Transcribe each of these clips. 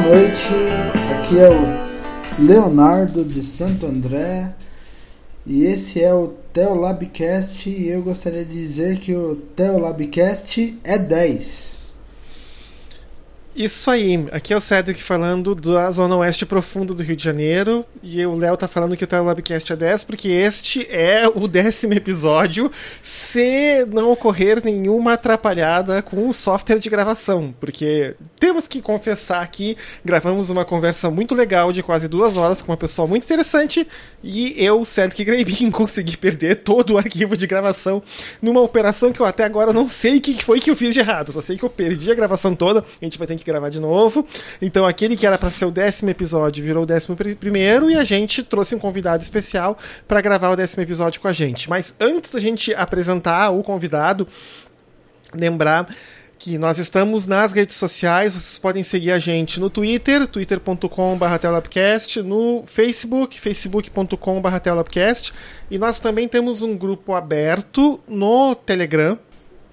Boa noite, aqui é o Leonardo de Santo André e esse é o Teolabcast e eu gostaria de dizer que o Teolabcast é 10. Isso aí, aqui é o Cedric falando da Zona Oeste Profunda do Rio de Janeiro. E o Léo tá falando que o Telabcast é 10, porque este é o décimo episódio, se não ocorrer nenhuma atrapalhada com o software de gravação. Porque temos que confessar que gravamos uma conversa muito legal de quase duas horas com uma pessoa muito interessante. E eu, Cedric Greibin, consegui perder todo o arquivo de gravação numa operação que eu até agora não sei o que foi que eu fiz de errado. Só sei que eu perdi a gravação toda. A gente vai ter que gravar de novo. Então aquele que era para ser o décimo episódio virou o décimo primeiro e a gente trouxe um convidado especial para gravar o décimo episódio com a gente. Mas antes da gente apresentar o convidado, lembrar que nós estamos nas redes sociais, vocês podem seguir a gente no Twitter, twitter.com.br telapcast, no Facebook, facebook.com.br telapcast, e nós também temos um grupo aberto no Telegram,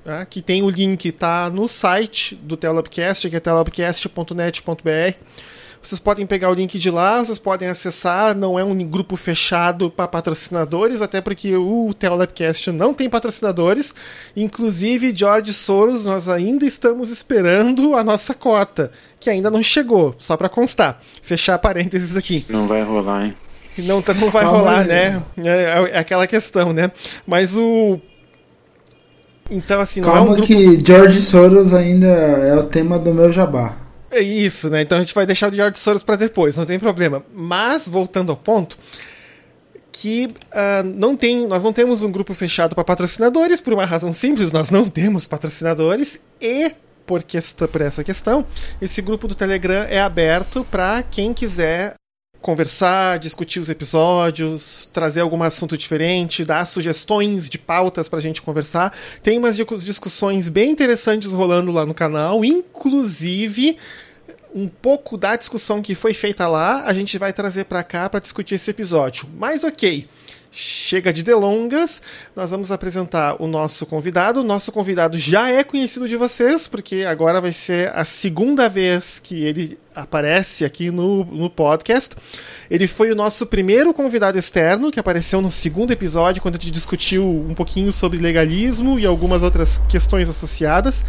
né, que tem o link, tá no site do Telabcast, que é telabcast.net.br. Vocês podem pegar o link de lá, vocês podem acessar, não é um grupo fechado para patrocinadores, até porque o Telabcast não tem patrocinadores. Inclusive, George Soros, nós ainda estamos esperando a nossa cota, que ainda não chegou, só para constar. Fechar parênteses aqui. Não vai rolar, hein? Não, não vai rolar, né? É, é aquela questão, né? Mas o então, assim, não Calma é um grupo... que George Soros ainda é o tema do meu jabá. É isso, né? Então a gente vai deixar o George Soros para depois, não tem problema. Mas, voltando ao ponto, que uh, não tem, nós não temos um grupo fechado para patrocinadores, por uma razão simples, nós não temos patrocinadores, e por, questão, por essa questão, esse grupo do Telegram é aberto para quem quiser conversar, discutir os episódios, trazer algum assunto diferente, dar sugestões de pautas pra gente conversar. Tem umas discussões bem interessantes rolando lá no canal, inclusive um pouco da discussão que foi feita lá, a gente vai trazer para cá para discutir esse episódio. Mas OK. Chega de delongas, nós vamos apresentar o nosso convidado. O nosso convidado já é conhecido de vocês, porque agora vai ser a segunda vez que ele aparece aqui no, no podcast. Ele foi o nosso primeiro convidado externo, que apareceu no segundo episódio, quando a gente discutiu um pouquinho sobre legalismo e algumas outras questões associadas.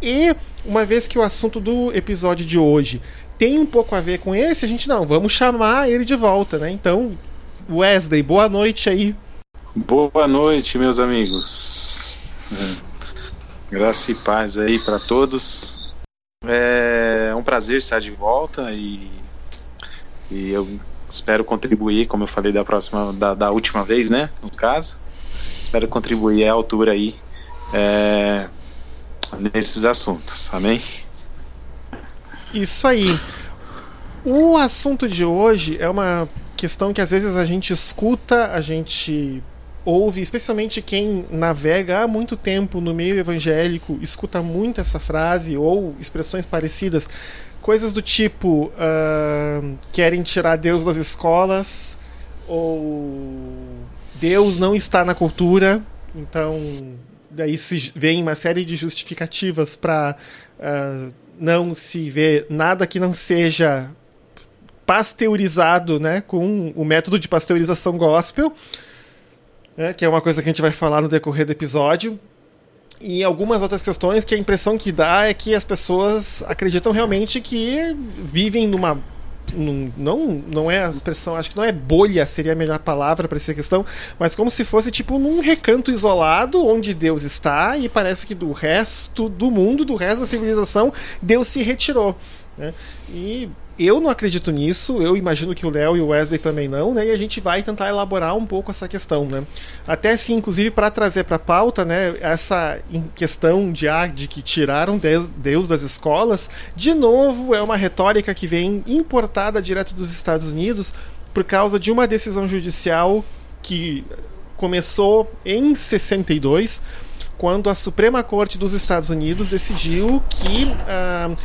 E uma vez que o assunto do episódio de hoje tem um pouco a ver com esse, a gente não, vamos chamar ele de volta, né? Então, Wesley, boa noite aí. Boa noite, meus amigos. É. Graça e paz aí para todos. É um prazer estar de volta e, e eu espero contribuir, como eu falei da próxima, da, da última vez, né? No caso, espero contribuir à altura aí é, nesses assuntos. Amém? Isso aí. O assunto de hoje é uma questão que às vezes a gente escuta, a gente ouve, especialmente quem navega há muito tempo no meio evangélico, escuta muito essa frase ou expressões parecidas. Coisas do tipo: uh, querem tirar Deus das escolas, ou Deus não está na cultura. Então, daí se vem uma série de justificativas para uh, ah, não se ver nada que não seja pasteurizado, né, com o método de pasteurização gospel, né, que é uma coisa que a gente vai falar no decorrer do episódio. E algumas outras questões que a impressão que dá é que as pessoas acreditam realmente que vivem numa não, não é a expressão, acho que não é bolha seria a melhor palavra para essa questão, mas como se fosse tipo num recanto isolado onde Deus está e parece que do resto do mundo, do resto da civilização, Deus se retirou. Né? E eu não acredito nisso, eu imagino que o Léo e o Wesley também não, né? E a gente vai tentar elaborar um pouco essa questão, né? Até sim, inclusive para trazer para pauta, né, essa questão de ah, de que tiraram Deus das escolas, de novo é uma retórica que vem importada direto dos Estados Unidos por causa de uma decisão judicial que começou em 62, quando a Suprema Corte dos Estados Unidos decidiu que uh,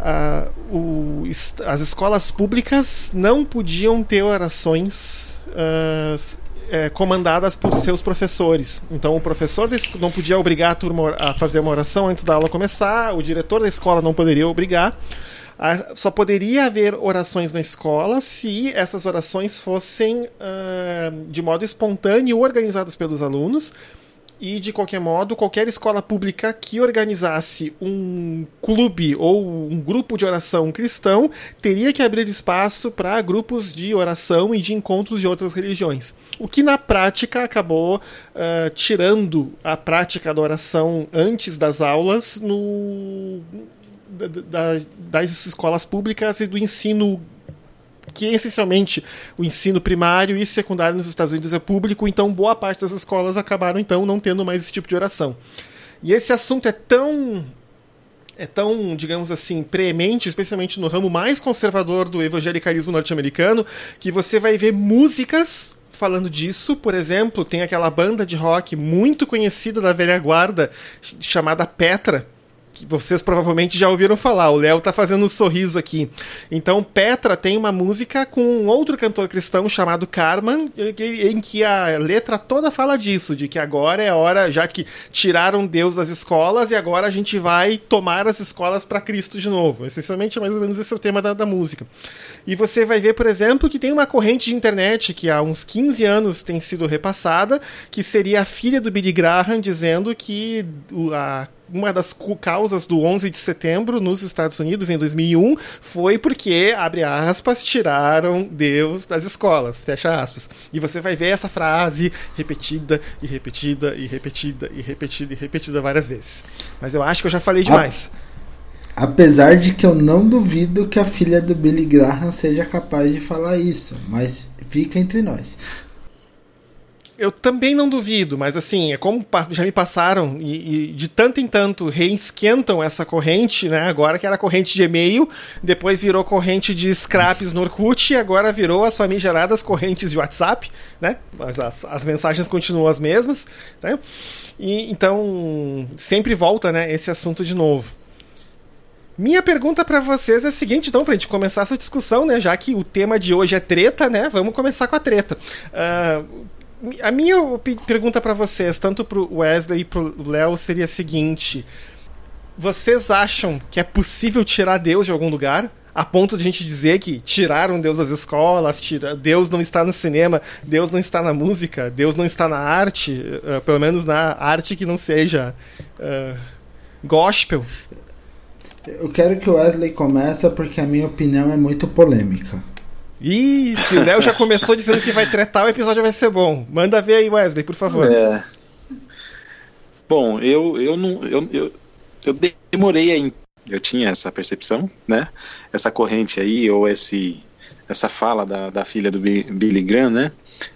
uh, o, as escolas públicas não podiam ter orações uh, é, comandadas por seus professores. Então, o professor não podia obrigar a turma a fazer uma oração antes da aula começar, o diretor da escola não poderia obrigar. só poderia haver orações na escola se essas orações fossem uh, de modo espontâneo organizadas pelos alunos e de qualquer modo, qualquer escola pública que organizasse um clube ou um grupo de oração cristão teria que abrir espaço para grupos de oração e de encontros de outras religiões. O que na prática acabou uh, tirando a prática da oração antes das aulas no, da, das escolas públicas e do ensino que essencialmente o ensino primário e secundário nos Estados Unidos é público, então boa parte das escolas acabaram então não tendo mais esse tipo de oração. E esse assunto é tão é tão, digamos assim, preemente, especialmente no ramo mais conservador do evangelicalismo norte-americano, que você vai ver músicas falando disso. Por exemplo, tem aquela banda de rock muito conhecida da velha guarda chamada Petra, que vocês provavelmente já ouviram falar. O Léo tá fazendo um sorriso aqui. Então, Petra tem uma música com um outro cantor cristão chamado Carman, em que a letra toda fala disso, de que agora é hora, já que tiraram Deus das escolas, e agora a gente vai tomar as escolas para Cristo de novo. Essencialmente, mais ou menos esse é o tema da, da música. E você vai ver, por exemplo, que tem uma corrente de internet que há uns 15 anos tem sido repassada, que seria a filha do Billy Graham dizendo que a uma das causas do 11 de setembro nos Estados Unidos em 2001 foi porque, abre aspas, tiraram Deus das escolas, fecha aspas. E você vai ver essa frase repetida e repetida e repetida e repetida e repetida várias vezes. Mas eu acho que eu já falei demais. Apesar de que eu não duvido que a filha do Billy Graham seja capaz de falar isso, mas fica entre nós. Eu também não duvido, mas assim, é como já me passaram e, e, de tanto em tanto reesquentam essa corrente, né? Agora que era corrente de e-mail, depois virou corrente de scraps no Orkut e agora virou as famigeradas correntes de WhatsApp, né? Mas as, as mensagens continuam as mesmas, né? E então sempre volta, né, esse assunto de novo. Minha pergunta para vocês é a seguinte, então, pra gente começar essa discussão, né? Já que o tema de hoje é treta, né? Vamos começar com a treta. Uh, a minha pergunta para vocês, tanto pro Wesley e pro Léo, seria a seguinte: vocês acham que é possível tirar Deus de algum lugar? A ponto de a gente dizer que tiraram Deus das escolas, tira, Deus não está no cinema, Deus não está na música, Deus não está na arte, uh, pelo menos na arte que não seja uh, gospel. Eu quero que o Wesley comece porque a minha opinião é muito polêmica. Ih, se o Léo já começou dizendo que vai tretar, o episódio vai ser bom. Manda ver aí, Wesley, por favor. É. Bom, eu, eu não. Eu, eu, eu demorei aí. Eu tinha essa percepção, né? Essa corrente aí, ou esse, essa fala da, da filha do Billy Graham, né?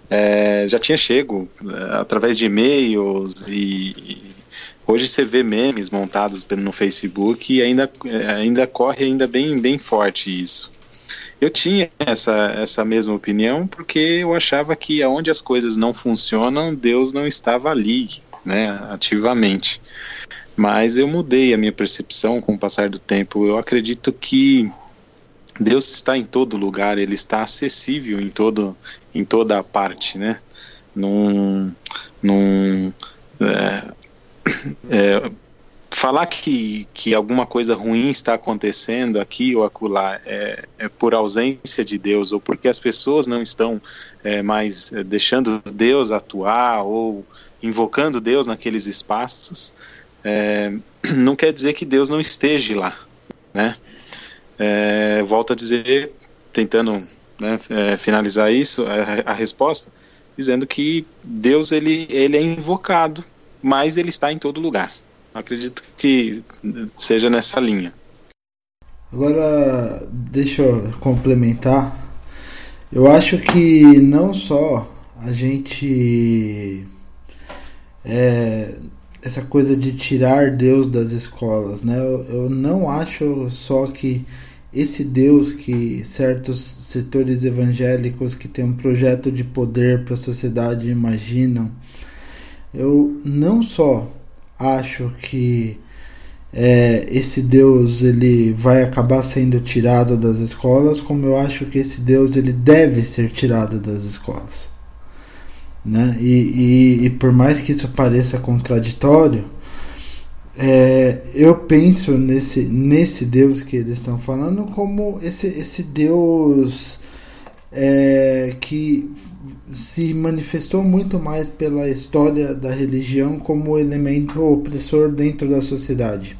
É, já tinha chego é, através de e-mails e, hoje você vê memes montados no Facebook e ainda, é, ainda corre ainda bem, bem forte isso. Eu tinha essa, essa mesma opinião porque eu achava que aonde as coisas não funcionam, Deus não estava ali, né, ativamente. Mas eu mudei a minha percepção com o passar do tempo. Eu acredito que Deus está em todo lugar, ele está acessível em todo em toda a parte, né? Num, num é, é, falar que, que alguma coisa ruim está acontecendo aqui ou acolá é, é por ausência de Deus ou porque as pessoas não estão é, mais é, deixando Deus atuar ou invocando Deus naqueles espaços, é, não quer dizer que Deus não esteja lá, né? É, volto a dizer, tentando né, é, finalizar isso, a, a resposta, dizendo que Deus ele, ele é invocado, mas ele está em todo lugar. Acredito que seja nessa linha. Agora, deixa eu complementar. Eu acho que não só a gente. É, essa coisa de tirar Deus das escolas, né? Eu, eu não acho só que esse Deus que certos setores evangélicos que têm um projeto de poder para a sociedade imaginam, eu não só acho que é, esse Deus ele vai acabar sendo tirado das escolas, como eu acho que esse Deus ele deve ser tirado das escolas. Né? E, e, e por mais que isso pareça contraditório, é, eu penso nesse, nesse Deus que eles estão falando como esse, esse Deus é, que se manifestou muito mais pela história da religião como elemento opressor dentro da sociedade.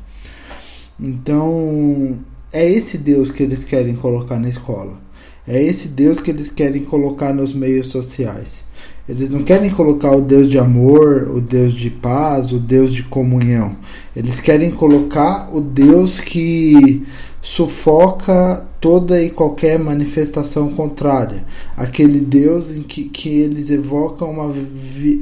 Então, é esse Deus que eles querem colocar na escola. É esse Deus que eles querem colocar nos meios sociais. Eles não querem colocar o Deus de amor, o Deus de paz, o Deus de comunhão. Eles querem colocar o Deus que sufoca toda e qualquer manifestação contrária. Aquele Deus em que, que eles evocam uma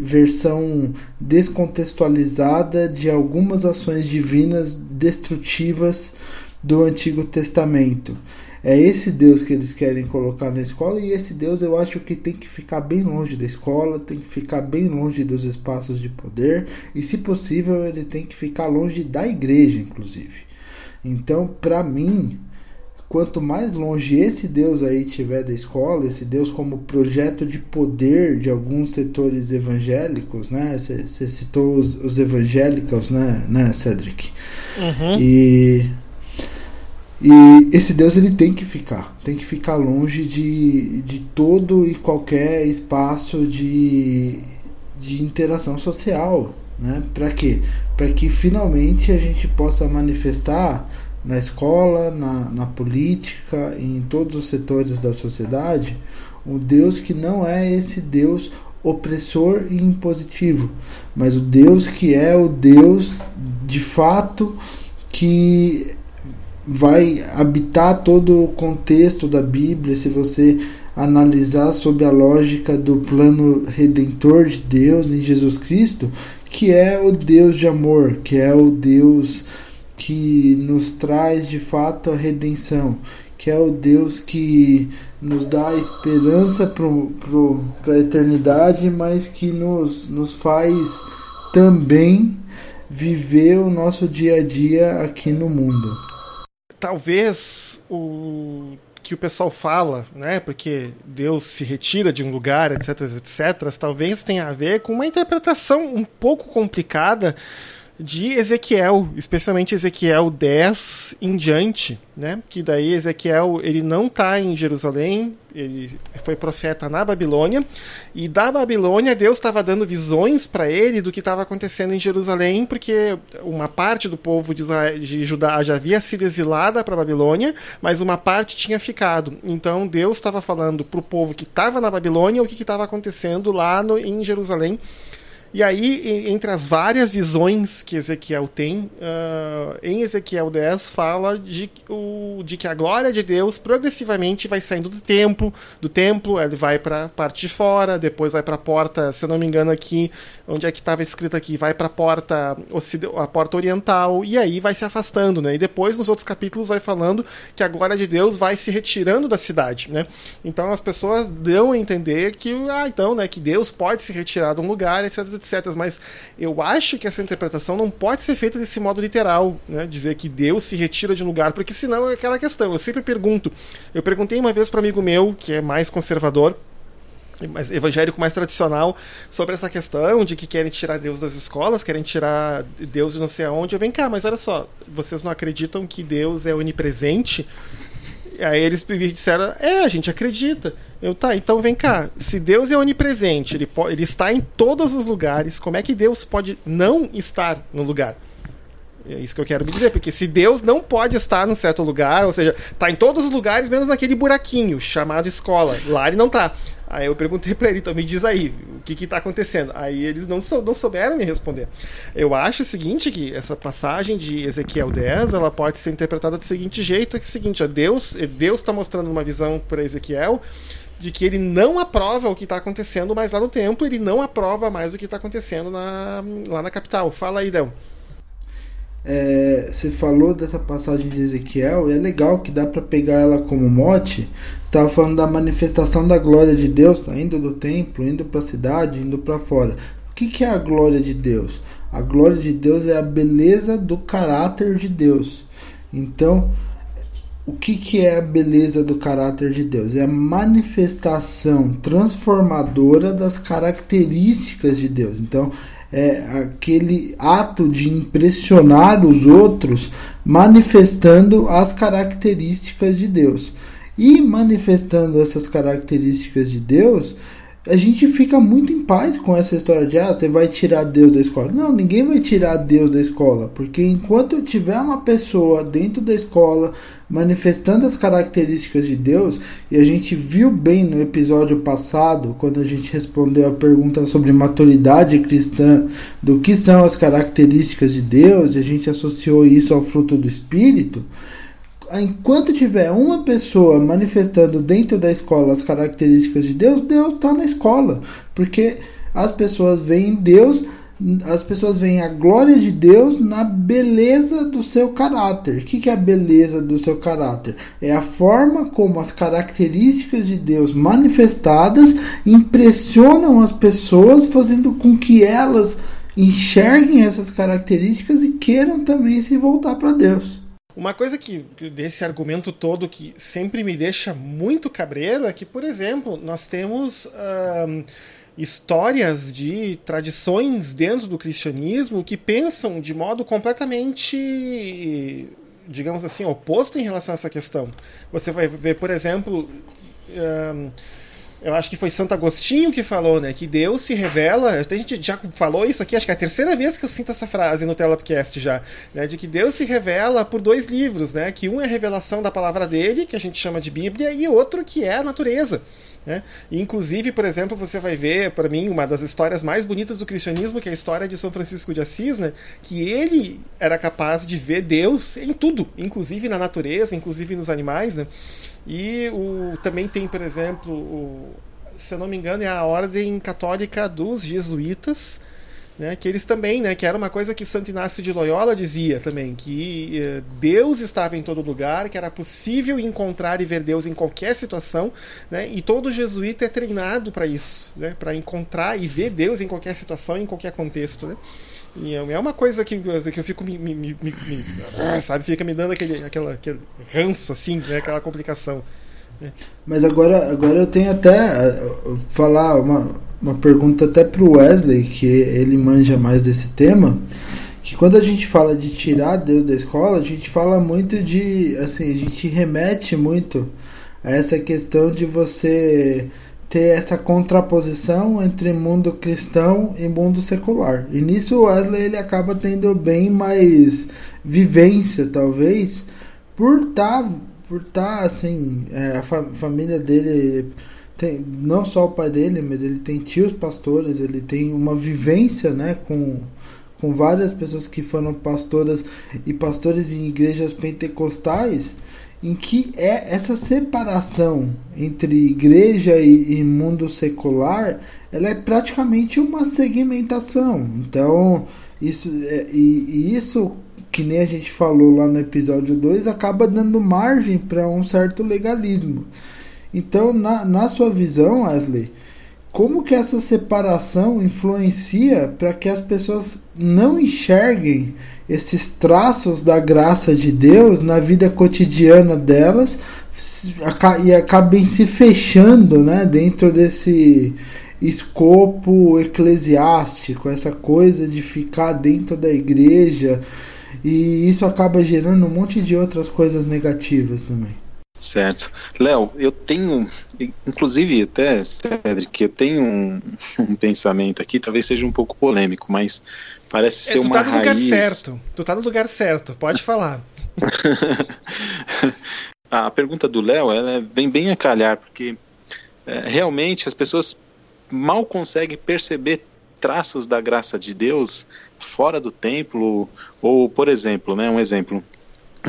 versão descontextualizada de algumas ações divinas destrutivas do Antigo Testamento. É esse Deus que eles querem colocar na escola e esse Deus eu acho que tem que ficar bem longe da escola, tem que ficar bem longe dos espaços de poder e, se possível, ele tem que ficar longe da igreja, inclusive. Então, para mim, quanto mais longe esse Deus aí tiver da escola, esse Deus como projeto de poder de alguns setores evangélicos, né? Você citou os, os evangélicos, né, né Cedric? Uhum. E e esse Deus ele tem que ficar, tem que ficar longe de, de todo e qualquer espaço de, de interação social, né? Para quê? Para que finalmente a gente possa manifestar na escola, na, na política, em todos os setores da sociedade, um Deus que não é esse Deus opressor e impositivo, mas o Deus que é o Deus de fato que vai habitar todo o contexto da Bíblia, se você analisar sob a lógica do plano redentor de Deus em Jesus Cristo, que é o Deus de amor, que é o Deus que nos traz de fato a redenção, que é o Deus que nos dá esperança para a eternidade, mas que nos, nos faz também viver o nosso dia a dia aqui no mundo. Talvez o que o pessoal fala, né, porque Deus se retira de um lugar, etc, etc, talvez tenha a ver com uma interpretação um pouco complicada de Ezequiel, especialmente Ezequiel 10 em diante, né? Que daí Ezequiel ele não está em Jerusalém, ele foi profeta na Babilônia e da Babilônia Deus estava dando visões para ele do que estava acontecendo em Jerusalém, porque uma parte do povo de, Israel, de Judá já havia sido exilada para Babilônia, mas uma parte tinha ficado. Então Deus estava falando para o povo que estava na Babilônia o que estava acontecendo lá no, em Jerusalém e aí, entre as várias visões que Ezequiel tem, uh, em Ezequiel 10 fala de, o, de que a glória de Deus progressivamente vai saindo do templo, do templo, ele vai para parte de fora, depois vai para a porta, se eu não me engano aqui, onde é que estava escrito aqui, vai para a porta a porta oriental e aí vai se afastando, né? E depois nos outros capítulos vai falando que a glória de Deus vai se retirando da cidade, né? Então as pessoas dão a entender que ah, então, né, que Deus pode se retirar de um lugar, etc etc. Mas eu acho que essa interpretação não pode ser feita desse modo literal, né? dizer que Deus se retira de um lugar, porque senão é aquela questão. Eu sempre pergunto. Eu perguntei uma vez para um amigo meu, que é mais conservador, mais evangélico mais tradicional sobre essa questão de que querem tirar Deus das escolas, querem tirar Deus de não sei aonde. Eu venho cá, mas olha só, vocês não acreditam que Deus é onipresente? Aí eles me disseram: É, a gente acredita. Eu, tá, então vem cá. Se Deus é onipresente, ele, pode, ele está em todos os lugares, como é que Deus pode não estar no lugar? É isso que eu quero me dizer, porque se Deus não pode estar num certo lugar, ou seja, está em todos os lugares, menos naquele buraquinho chamado escola. Lá ele não está. Aí eu perguntei para ele, então me diz aí, o que está acontecendo? Aí eles não, sou, não souberam me responder. Eu acho o seguinte, que essa passagem de Ezequiel 10, ela pode ser interpretada do seguinte jeito, é, que é o seguinte, Deus Deus está mostrando uma visão para Ezequiel de que ele não aprova o que está acontecendo mais lá no templo, ele não aprova mais o que está acontecendo na, lá na capital. Fala aí, Del. É, você falou dessa passagem de Ezequiel e é legal que dá para pegar ela como mote. Estava falando da manifestação da glória de Deus saindo do templo, indo para a cidade, indo para fora. O que, que é a glória de Deus? A glória de Deus é a beleza do caráter de Deus. Então, o que, que é a beleza do caráter de Deus? É a manifestação transformadora das características de Deus. Então, é aquele ato de impressionar os outros, manifestando as características de Deus. E manifestando essas características de Deus, a gente fica muito em paz com essa história de ah, você vai tirar Deus da escola. Não, ninguém vai tirar Deus da escola, porque enquanto tiver uma pessoa dentro da escola manifestando as características de Deus, e a gente viu bem no episódio passado, quando a gente respondeu a pergunta sobre maturidade cristã, do que são as características de Deus, e a gente associou isso ao fruto do Espírito enquanto tiver uma pessoa manifestando dentro da escola as características de Deus, Deus está na escola. Porque as pessoas veem Deus, as pessoas veem a glória de Deus na beleza do seu caráter. O que, que é a beleza do seu caráter? É a forma como as características de Deus manifestadas impressionam as pessoas, fazendo com que elas enxerguem essas características e queiram também se voltar para Deus. Uma coisa que desse argumento todo que sempre me deixa muito cabreiro é que, por exemplo, nós temos histórias de tradições dentro do cristianismo que pensam de modo completamente, digamos assim, oposto em relação a essa questão. Você vai ver, por exemplo. Eu acho que foi Santo Agostinho que falou, né? Que Deus se revela. A gente já falou isso aqui, acho que é a terceira vez que eu sinto essa frase no Telapcast já, né? De que Deus se revela por dois livros, né? Que um é a revelação da palavra dele, que a gente chama de Bíblia, e outro que é a natureza. Né? inclusive, por exemplo, você vai ver, para mim, uma das histórias mais bonitas do cristianismo, que é a história de São Francisco de Assis, né? que ele era capaz de ver Deus em tudo, inclusive na natureza, inclusive nos animais. Né? E o, também tem, por exemplo, o, se eu não me engano, é a ordem católica dos jesuítas, né, que eles também, né, que era uma coisa que Santo Inácio de Loyola dizia também, que eh, Deus estava em todo lugar, que era possível encontrar e ver Deus em qualquer situação, né, e todo jesuíta é treinado para isso, né, para encontrar e ver Deus em qualquer situação, em qualquer contexto, né. E é uma coisa que, que eu fico me, me, me, me sabe, fica me dando aquele, aquela, aquele ranço, assim, né, aquela complicação. Né. Mas agora, agora eu tenho até uh, falar uma, uma pergunta até pro Wesley, que ele manja mais desse tema, que quando a gente fala de tirar Deus da escola, a gente fala muito de, assim, a gente remete muito a essa questão de você ter essa contraposição entre mundo cristão e mundo secular. E nisso Wesley ele acaba tendo bem mais vivência, talvez, por estar, tá, por tá, assim, é, a fa família dele tem não só o pai dele, mas ele tem tios pastores, ele tem uma vivência, né, com com várias pessoas que foram pastoras e pastores em igrejas pentecostais em que é essa separação entre igreja e, e, mundo secular, ela é praticamente uma segmentação. Então, isso é, e, e, isso que nem a gente falou lá no episódio 2 acaba dando margem para um certo legalismo. Então, na, na sua visão, Wesley, como que essa separação influencia para que as pessoas não enxerguem esses traços da graça de Deus na vida cotidiana delas e acabem se fechando né, dentro desse escopo eclesiástico, essa coisa de ficar dentro da igreja, e isso acaba gerando um monte de outras coisas negativas também. Certo. Léo, eu tenho, inclusive até, Cedric, eu tenho um, um, pensamento aqui, talvez seja um pouco polêmico, mas parece é, ser uma raiz... Tu tá no raiz... lugar certo, tu tá no lugar certo, pode falar. a pergunta do Léo, ela vem bem a calhar, porque é, realmente as pessoas mal conseguem perceber traços da graça de Deus fora do templo, ou, por exemplo, né, um exemplo,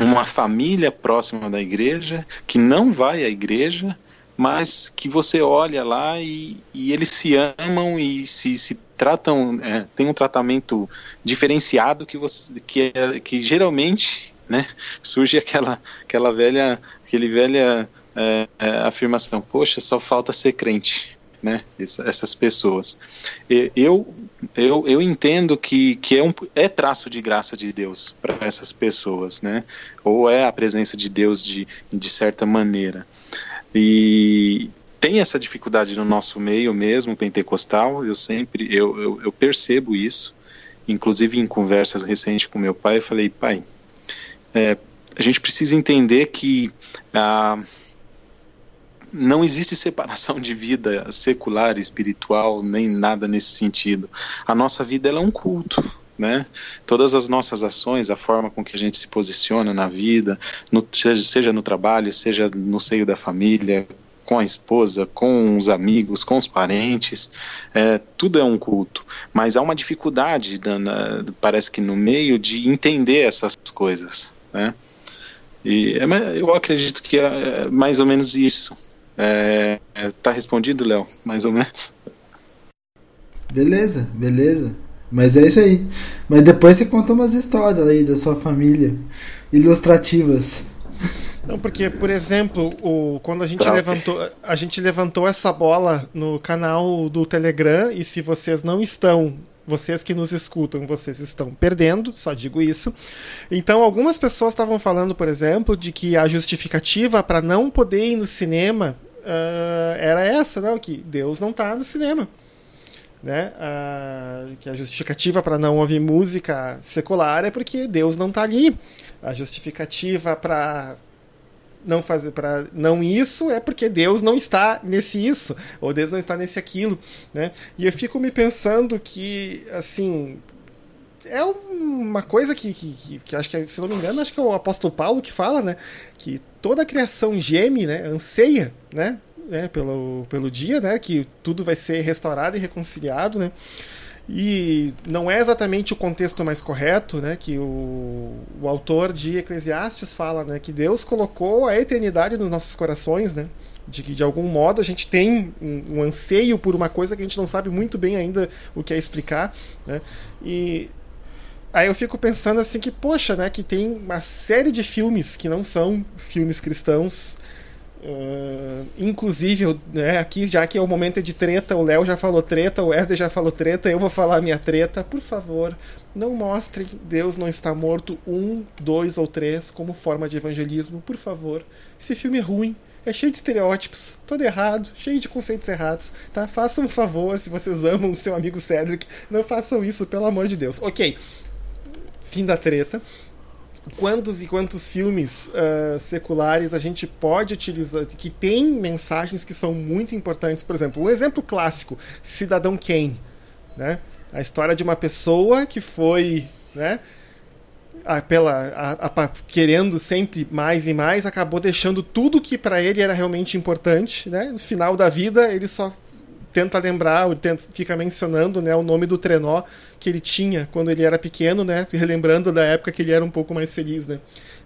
uma família próxima da igreja, que não vai à igreja, mas que você olha lá e, e eles se amam e se, se tratam, é, tem um tratamento diferenciado que, você, que, é, que geralmente né, surge aquela, aquela velha, aquele velha é, é afirmação, poxa, só falta ser crente né, essas pessoas. Eu, eu, eu entendo que, que é, um, é traço de graça de Deus para essas pessoas, né, ou é a presença de Deus de, de certa maneira. E tem essa dificuldade no nosso meio mesmo, pentecostal, eu sempre, eu, eu, eu percebo isso, inclusive em conversas recentes com meu pai, eu falei, pai, é, a gente precisa entender que ah, não existe separação de vida secular, espiritual, nem nada nesse sentido. A nossa vida é um culto. Né? Todas as nossas ações, a forma com que a gente se posiciona na vida, no, seja no trabalho, seja no seio da família, com a esposa, com os amigos, com os parentes, é, tudo é um culto. Mas há uma dificuldade, na, parece que no meio, de entender essas coisas. Né? E é, eu acredito que é mais ou menos isso. É, tá respondido, Léo? Mais ou menos. Beleza, beleza. Mas é isso aí. Mas depois você conta umas histórias aí da sua família, ilustrativas. Não, porque, por exemplo, o, quando a gente, tá. levantou, a gente levantou essa bola no canal do Telegram, e se vocês não estão vocês que nos escutam, vocês estão perdendo, só digo isso. Então, algumas pessoas estavam falando, por exemplo, de que a justificativa para não poder ir no cinema uh, era essa, não, que Deus não está no cinema. Né? Uh, que a justificativa para não ouvir música secular é porque Deus não está ali. A justificativa para não fazer para não isso é porque Deus não está nesse isso ou Deus não está nesse aquilo, né? E eu fico me pensando que assim é uma coisa que, que, que, acho que se não me engano acho que é o apóstolo Paulo que fala, né? Que toda a criação geme, né? Anseia, né? né? Pelo, pelo dia, né? Que tudo vai ser restaurado e reconciliado, né? E não é exatamente o contexto mais correto, né, que o, o autor de Eclesiastes fala, né, que Deus colocou a eternidade nos nossos corações, né, de que de algum modo a gente tem um, um, anseio por uma coisa que a gente não sabe muito bem ainda o que é explicar, né, e aí eu fico pensando assim que poxa, né, que tem uma série de filmes que não são filmes cristãos Uh, inclusive, né, aqui já que é o momento de treta, o Léo já falou treta, o Wesley já falou treta, eu vou falar minha treta. Por favor, não mostrem Deus não está morto um, dois ou três como forma de evangelismo, por favor. Esse filme é ruim, é cheio de estereótipos, todo errado, cheio de conceitos errados, tá? Façam um favor, se vocês amam o seu amigo Cedric, não façam isso, pelo amor de Deus. Ok, fim da treta quantos e quantos filmes uh, seculares a gente pode utilizar que tem mensagens que são muito importantes. Por exemplo, um exemplo clássico, Cidadão Kane, né? A história de uma pessoa que foi, né? A, pela, a, a, querendo sempre mais e mais, acabou deixando tudo que para ele era realmente importante. Né? No final da vida, ele só tenta lembrar, tenta, fica mencionando né, o nome do trenó que ele tinha quando ele era pequeno, né? Relembrando da época que ele era um pouco mais feliz, né?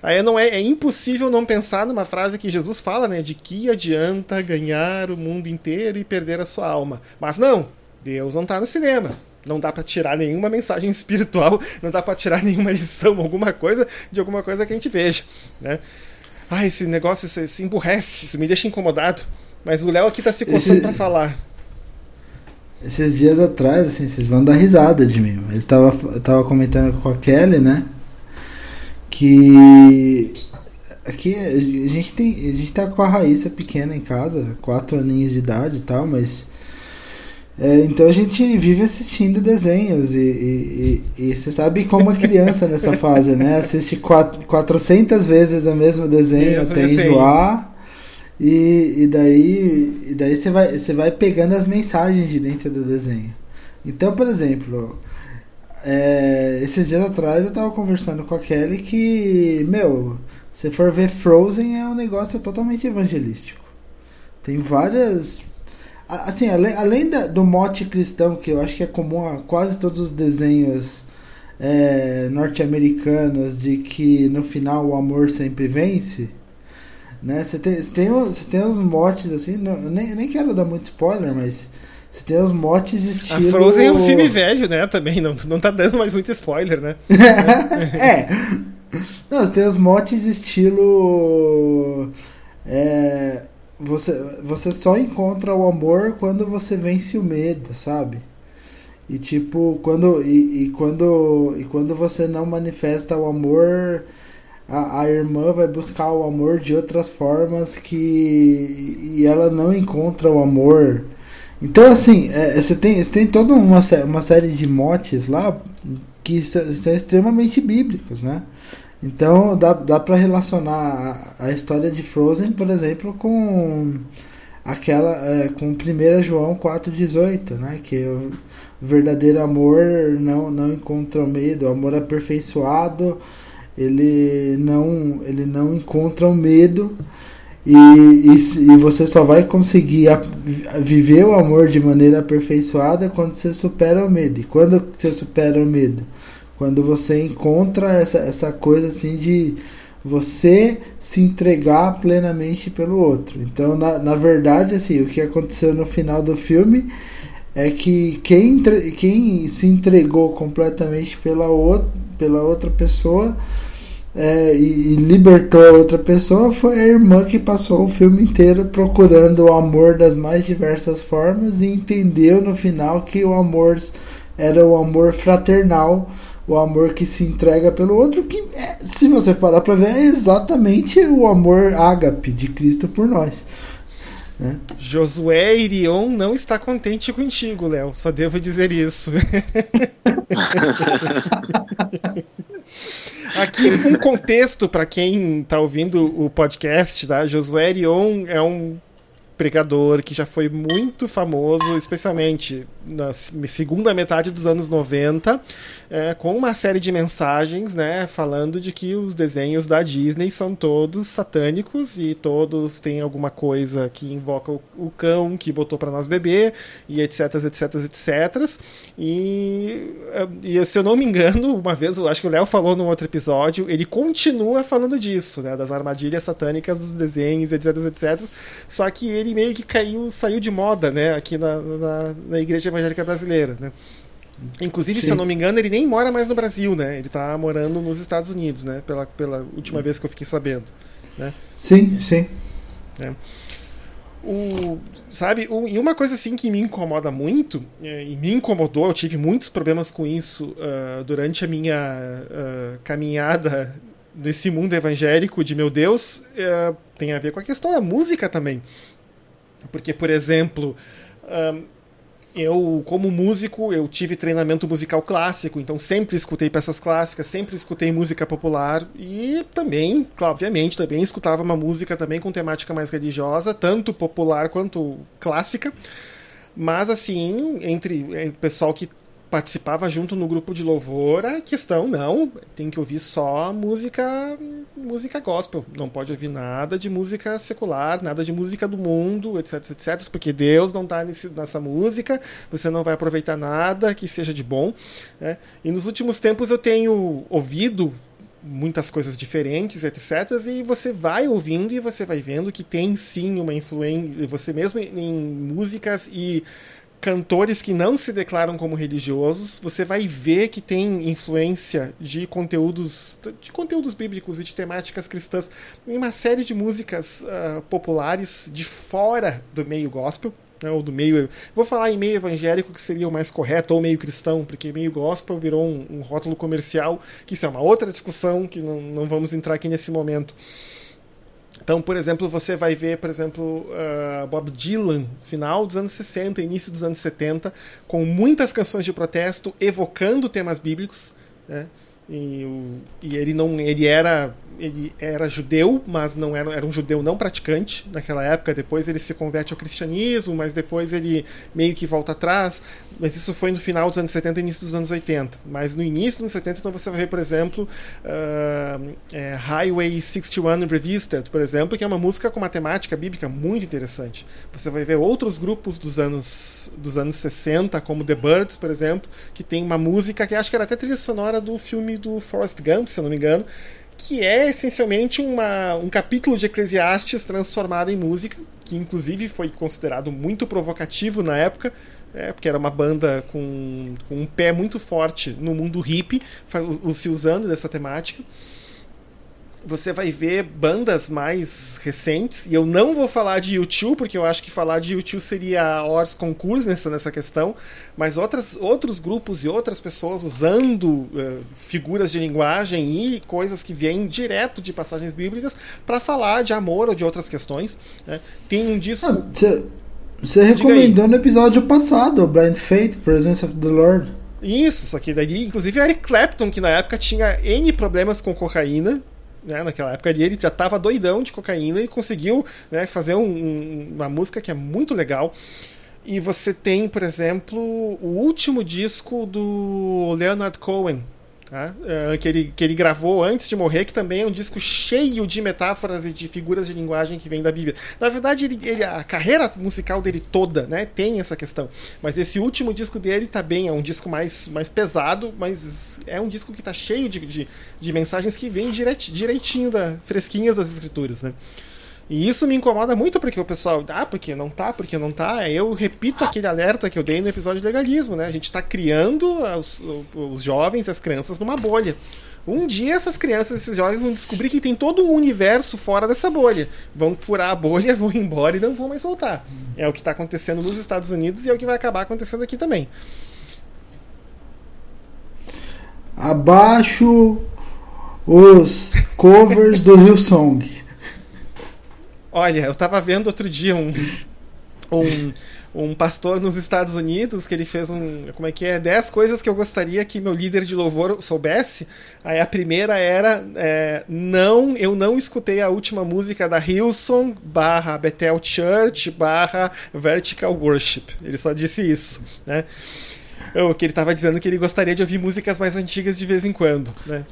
Aí não é, é impossível não pensar numa frase que Jesus fala, né? De que adianta ganhar o mundo inteiro e perder a sua alma. Mas não, Deus não está no cinema. Não dá para tirar nenhuma mensagem espiritual, não dá para tirar nenhuma lição, alguma coisa de alguma coisa que a gente veja, né? Ah, esse negócio se, se emburrece, isso me deixa incomodado. Mas o Léo aqui tá se coçando esse... para falar. Esses dias atrás, assim, vocês vão dar risada de mim. Eu estava, eu tava comentando com a Kelly, né? Que aqui a gente tem. A gente tá com a Raíssa pequena em casa, quatro aninhos de idade e tal, mas. É, então a gente vive assistindo desenhos e, e, e, e, você sabe como a criança nessa fase, né? Assiste quatro, 400 vezes o mesmo desenho até enjoar. E, e daí, e daí você, vai, você vai pegando as mensagens de dentro do desenho. Então, por exemplo, é, esses dias atrás eu tava conversando com a Kelly que, meu, se for ver Frozen é um negócio totalmente evangelístico. Tem várias. Assim, além, além da, do mote cristão, que eu acho que é comum a quase todos os desenhos é, norte-americanos, de que no final o amor sempre vence né? Você tem, você tem, você tem uns motes assim, não, nem, nem quero dar muito spoiler, mas você tem uns motes estilo. A Frozen é um filme velho, né? Também, não, não tá dando mais muito spoiler, né? é. Não, você tem os motes estilo. É, você, você só encontra o amor quando você vence o medo, sabe? E tipo, quando. E, e, quando, e quando você não manifesta o amor a, a irmã vai buscar o amor de outras formas que e ela não encontra o amor. Então, assim, é, você, tem, você tem toda uma, uma série de motes lá que são extremamente bíblicos, né? Então, dá, dá para relacionar a, a, história de Frozen, por exemplo, com aquela é, com 1 João 4,18, né? Que o verdadeiro amor não, não encontra o medo, o amor aperfeiçoado ele não, ele não encontra o medo e, e, e, você só vai conseguir a, viver o amor de maneira aperfeiçoada quando você supera o medo. E quando você supera o medo? Quando você encontra essa, essa coisa assim de você se entregar plenamente pelo outro. Então, na, na verdade, assim, o que aconteceu no final do filme é que quem, quem se entregou completamente pela, outra, pela outra pessoa é, e, e, libertou a outra pessoa foi a irmã que passou o filme inteiro procurando o amor das mais diversas formas e entendeu no final que o amor era o amor fraternal, o amor que se entrega pelo outro, que é, se você parar para ver é exatamente o amor ágape de Cristo por nós. Né? Josué Irion não está contente contigo, Léo. Só devo dizer isso. Aqui um contexto para quem está ouvindo o podcast, tá? Josué Irion é um pregador que já foi muito famoso, especialmente na segunda metade dos anos 90, é, com uma série de mensagens, né, falando de que os desenhos da Disney são todos satânicos e todos têm alguma coisa que invoca o, o cão que botou para nós beber e etc, etc, etc. E, e se eu não me engano, uma vez, eu acho que o Léo falou num outro episódio, ele continua falando disso, né, das armadilhas satânicas dos desenhos, etc, etc. Só que ele meio que caiu, saiu de moda, né, aqui na, na, na igreja evangélica brasileira, né? Inclusive, Sim. se eu não me engano, ele nem mora mais no Brasil, né? Ele tá morando nos Estados Unidos, né? Pela, pela última vez que eu fiquei sabendo. Né? Sim, sim. É. O, sabe, o, e uma coisa assim que me incomoda muito, é, e me incomodou, eu tive muitos problemas com isso uh, durante a minha uh, caminhada nesse mundo evangélico de meu Deus, uh, tem a ver com a questão da música também. Porque, por exemplo, eu, como músico, eu tive treinamento musical clássico, então sempre escutei peças clássicas, sempre escutei música popular e também, obviamente, também escutava uma música também com temática mais religiosa, tanto popular quanto clássica. Mas assim, entre o pessoal que participava junto no grupo de louvor, a questão não, tem que ouvir só música música gospel, não pode ouvir nada de música secular, nada de música do mundo, etc, etc, porque Deus não está nessa música, você não vai aproveitar nada que seja de bom. Né? E nos últimos tempos eu tenho ouvido muitas coisas diferentes, etc. E você vai ouvindo e você vai vendo que tem sim uma influência, você mesmo em músicas e cantores que não se declaram como religiosos, você vai ver que tem influência de conteúdos de conteúdos bíblicos e de temáticas cristãs em uma série de músicas uh, populares de fora do meio gospel. Né, ou do meio. Vou falar em meio evangélico, que seria o mais correto, ou meio cristão, porque meio gospel virou um, um rótulo comercial, que isso é uma outra discussão que não, não vamos entrar aqui nesse momento. Então, por exemplo, você vai ver, por exemplo, uh, Bob Dylan, final dos anos 60, início dos anos 70, com muitas canções de protesto evocando temas bíblicos, né? E, e, ele não ele era ele era judeu mas não era, era um judeu não praticante naquela época. Depois ele se converte ao cristianismo mas depois ele meio que volta atrás. Mas isso foi no final dos anos 70 e início dos anos 80 mas no início dos anos 70 então você vai ver por exemplo uh, é, Highway 61 Revisited por exemplo que é uma música com uma temática bíblica muito interessante. Você vai ver outros grupos dos anos dos anos 60 como The Birds por exemplo que tem uma música que acho que era até trilha sonora do filme do Forrest Gump, se eu não me engano, que é essencialmente uma, um capítulo de Eclesiastes transformado em música, que inclusive foi considerado muito provocativo na época, é, porque era uma banda com, com um pé muito forte no mundo hippie, se usando dessa temática. Você vai ver bandas mais recentes, e eu não vou falar de YouTube, porque eu acho que falar de YouTube seria horas concurso nessa, nessa questão, mas outras, outros grupos e outras pessoas usando uh, figuras de linguagem e coisas que vêm direto de passagens bíblicas para falar de amor ou de outras questões. Né? Tem um disco. Ah, você recomendou no episódio passado, Blind Faith, Presence of the Lord. Isso, só que daí, inclusive, Eric Clapton, que na época tinha N problemas com cocaína, né, naquela época ali, ele já estava doidão de cocaína e conseguiu né, fazer um, um, uma música que é muito legal. E você tem, por exemplo, o último disco do Leonard Cohen, Tá? Uh, que, ele, que ele gravou antes de morrer, que também é um disco cheio de metáforas e de figuras de linguagem que vem da Bíblia. Na verdade, ele, ele, a carreira musical dele toda né, tem essa questão. Mas esse último disco dele tá bem, é um disco mais, mais pesado, mas é um disco que está cheio de, de, de, mensagens que vêm direit, direitinho, da, fresquinhas das escrituras. Né? E isso me incomoda muito porque o pessoal, ah, porque não tá, porque não tá. Eu repito aquele alerta que eu dei no episódio de legalismo, né? A gente está criando os, os jovens, as crianças numa bolha. Um dia essas crianças, esses jovens vão descobrir que tem todo um universo fora dessa bolha. Vão furar a bolha, vão embora e não vão mais voltar. É o que está acontecendo nos Estados Unidos e é o que vai acabar acontecendo aqui também. Abaixo os covers do Hillsong. Olha, eu tava vendo outro dia um, um, um pastor nos Estados Unidos que ele fez um. Como é que é? 10 coisas que eu gostaria que meu líder de louvor soubesse. Aí a primeira era: é, não, eu não escutei a última música da Hilson barra Bethel Church barra Vertical Worship. Ele só disse isso, né? O que ele estava dizendo que ele gostaria de ouvir músicas mais antigas de vez em quando, né?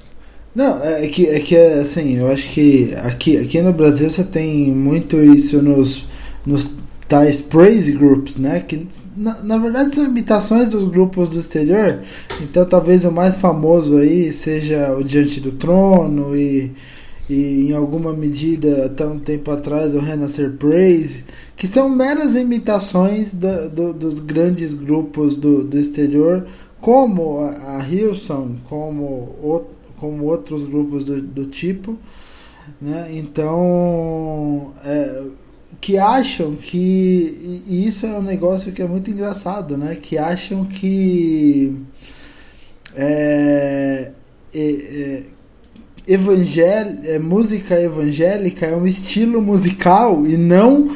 Não, é que, é que assim, eu acho que aqui, aqui no Brasil você tem muito isso nos, nos tais praise groups, né? Que na, na verdade são imitações dos grupos do exterior. Então talvez o mais famoso aí seja o Diante do Trono e, e em alguma medida até um tempo atrás o Renascer Praise, que são meras imitações do, do, dos grandes grupos do, do exterior, como a, a Hillsong, como outro como outros grupos do, do tipo, né? Então, é, que acham que e isso é um negócio que é muito engraçado, né? Que acham que é, é, evangel é, música evangélica é um estilo musical e não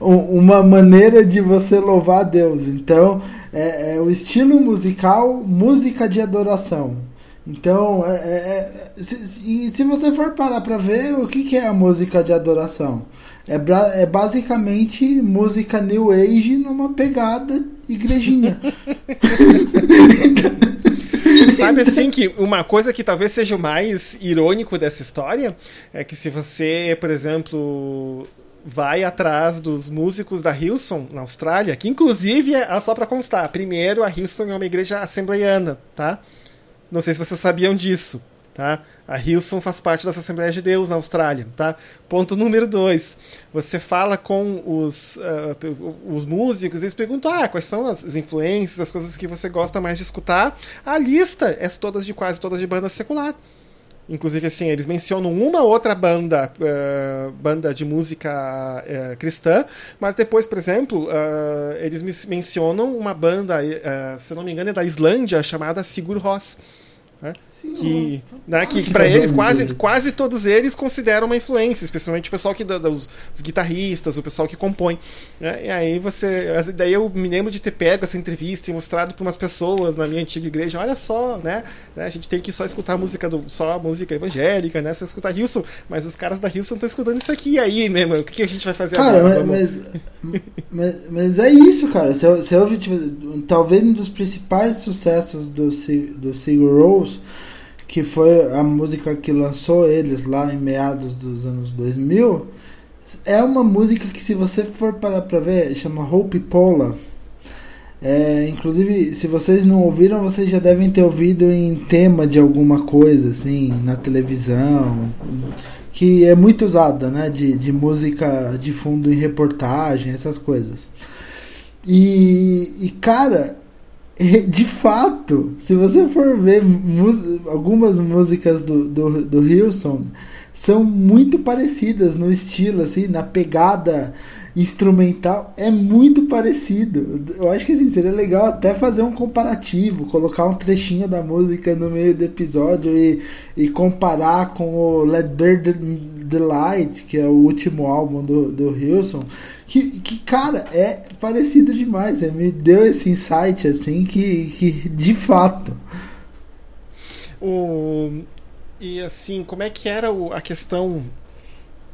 uma maneira de você louvar a Deus. Então, é, é o estilo musical, música de adoração. Então, é, é, é se, se você for parar para ver o que, que é a música de adoração, é, é basicamente música New Age numa pegada igrejinha. Sabe assim que uma coisa que talvez seja o mais irônico dessa história é que se você, por exemplo, vai atrás dos músicos da Hillsong na Austrália, que inclusive é só para constar, primeiro a Hillsong é uma igreja assembleiana, tá? Não sei se vocês sabiam disso. Tá? A Hilson faz parte dessa Assembleia de Deus na Austrália. Tá? Ponto número dois. Você fala com os, uh, os músicos, eles perguntam ah, quais são as influências, as coisas que você gosta mais de escutar. A lista é todas de quase todas de banda secular. Inclusive, assim, eles mencionam uma outra banda, uh, banda de música uh, cristã, mas depois, por exemplo, uh, eles mencionam uma banda, se não me engano, é da Islândia, chamada Sigur Rós. Né? Que, né, que para eles quase, quase todos eles consideram uma influência, especialmente o pessoal que os, os guitarristas, o pessoal que compõe. Né? E aí você, daí eu me lembro de ter pego essa entrevista e mostrado para umas pessoas na minha antiga igreja, olha só, né, né, a gente tem que só escutar música do só música evangélica, né, só escutar Hilson, mas os caras da Hilson estão escutando isso aqui, e aí, mesmo, o que, que a gente vai fazer cara, agora? Mas, mas, mas, é isso, cara. Você, você ouve, tipo, talvez um dos principais sucessos do, do Sigur Rós que foi a música que lançou eles lá em meados dos anos 2000, é uma música que se você for parar pra ver, chama Hope Pola. É, inclusive, se vocês não ouviram, vocês já devem ter ouvido em tema de alguma coisa, assim, na televisão, que é muito usada, né, de, de música de fundo em reportagem, essas coisas. E, e cara, de fato, se você for ver algumas músicas do, do, do Hilson, são muito parecidas no estilo, assim, na pegada instrumental é muito parecido. Eu acho que assim, seria legal até fazer um comparativo, colocar um trechinho da música no meio do episódio e, e comparar com o Let Bear the, Light, que é o último álbum do, do Wilson. Que, que, cara, é parecido demais. É, me deu esse insight, assim, que, que de fato. O... E assim, como é que era a questão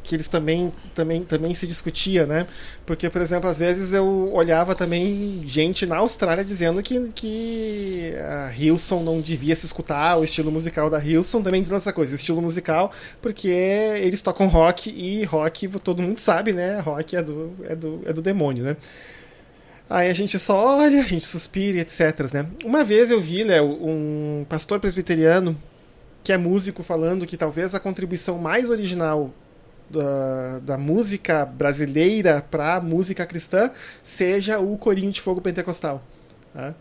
que eles também, também, também se discutia, né? Porque, por exemplo, às vezes eu olhava também gente na Austrália dizendo que, que a Hilson não devia se escutar, o estilo musical da Hilson também dizendo essa coisa, estilo musical, porque eles tocam rock e rock todo mundo sabe, né? Rock é do, é do, é do demônio, né? Aí a gente só olha, a gente suspira, etc. Né? Uma vez eu vi, né, um pastor presbiteriano que é músico falando que talvez a contribuição mais original da, da música brasileira para a música cristã seja o corinho de fogo pentecostal. Tá?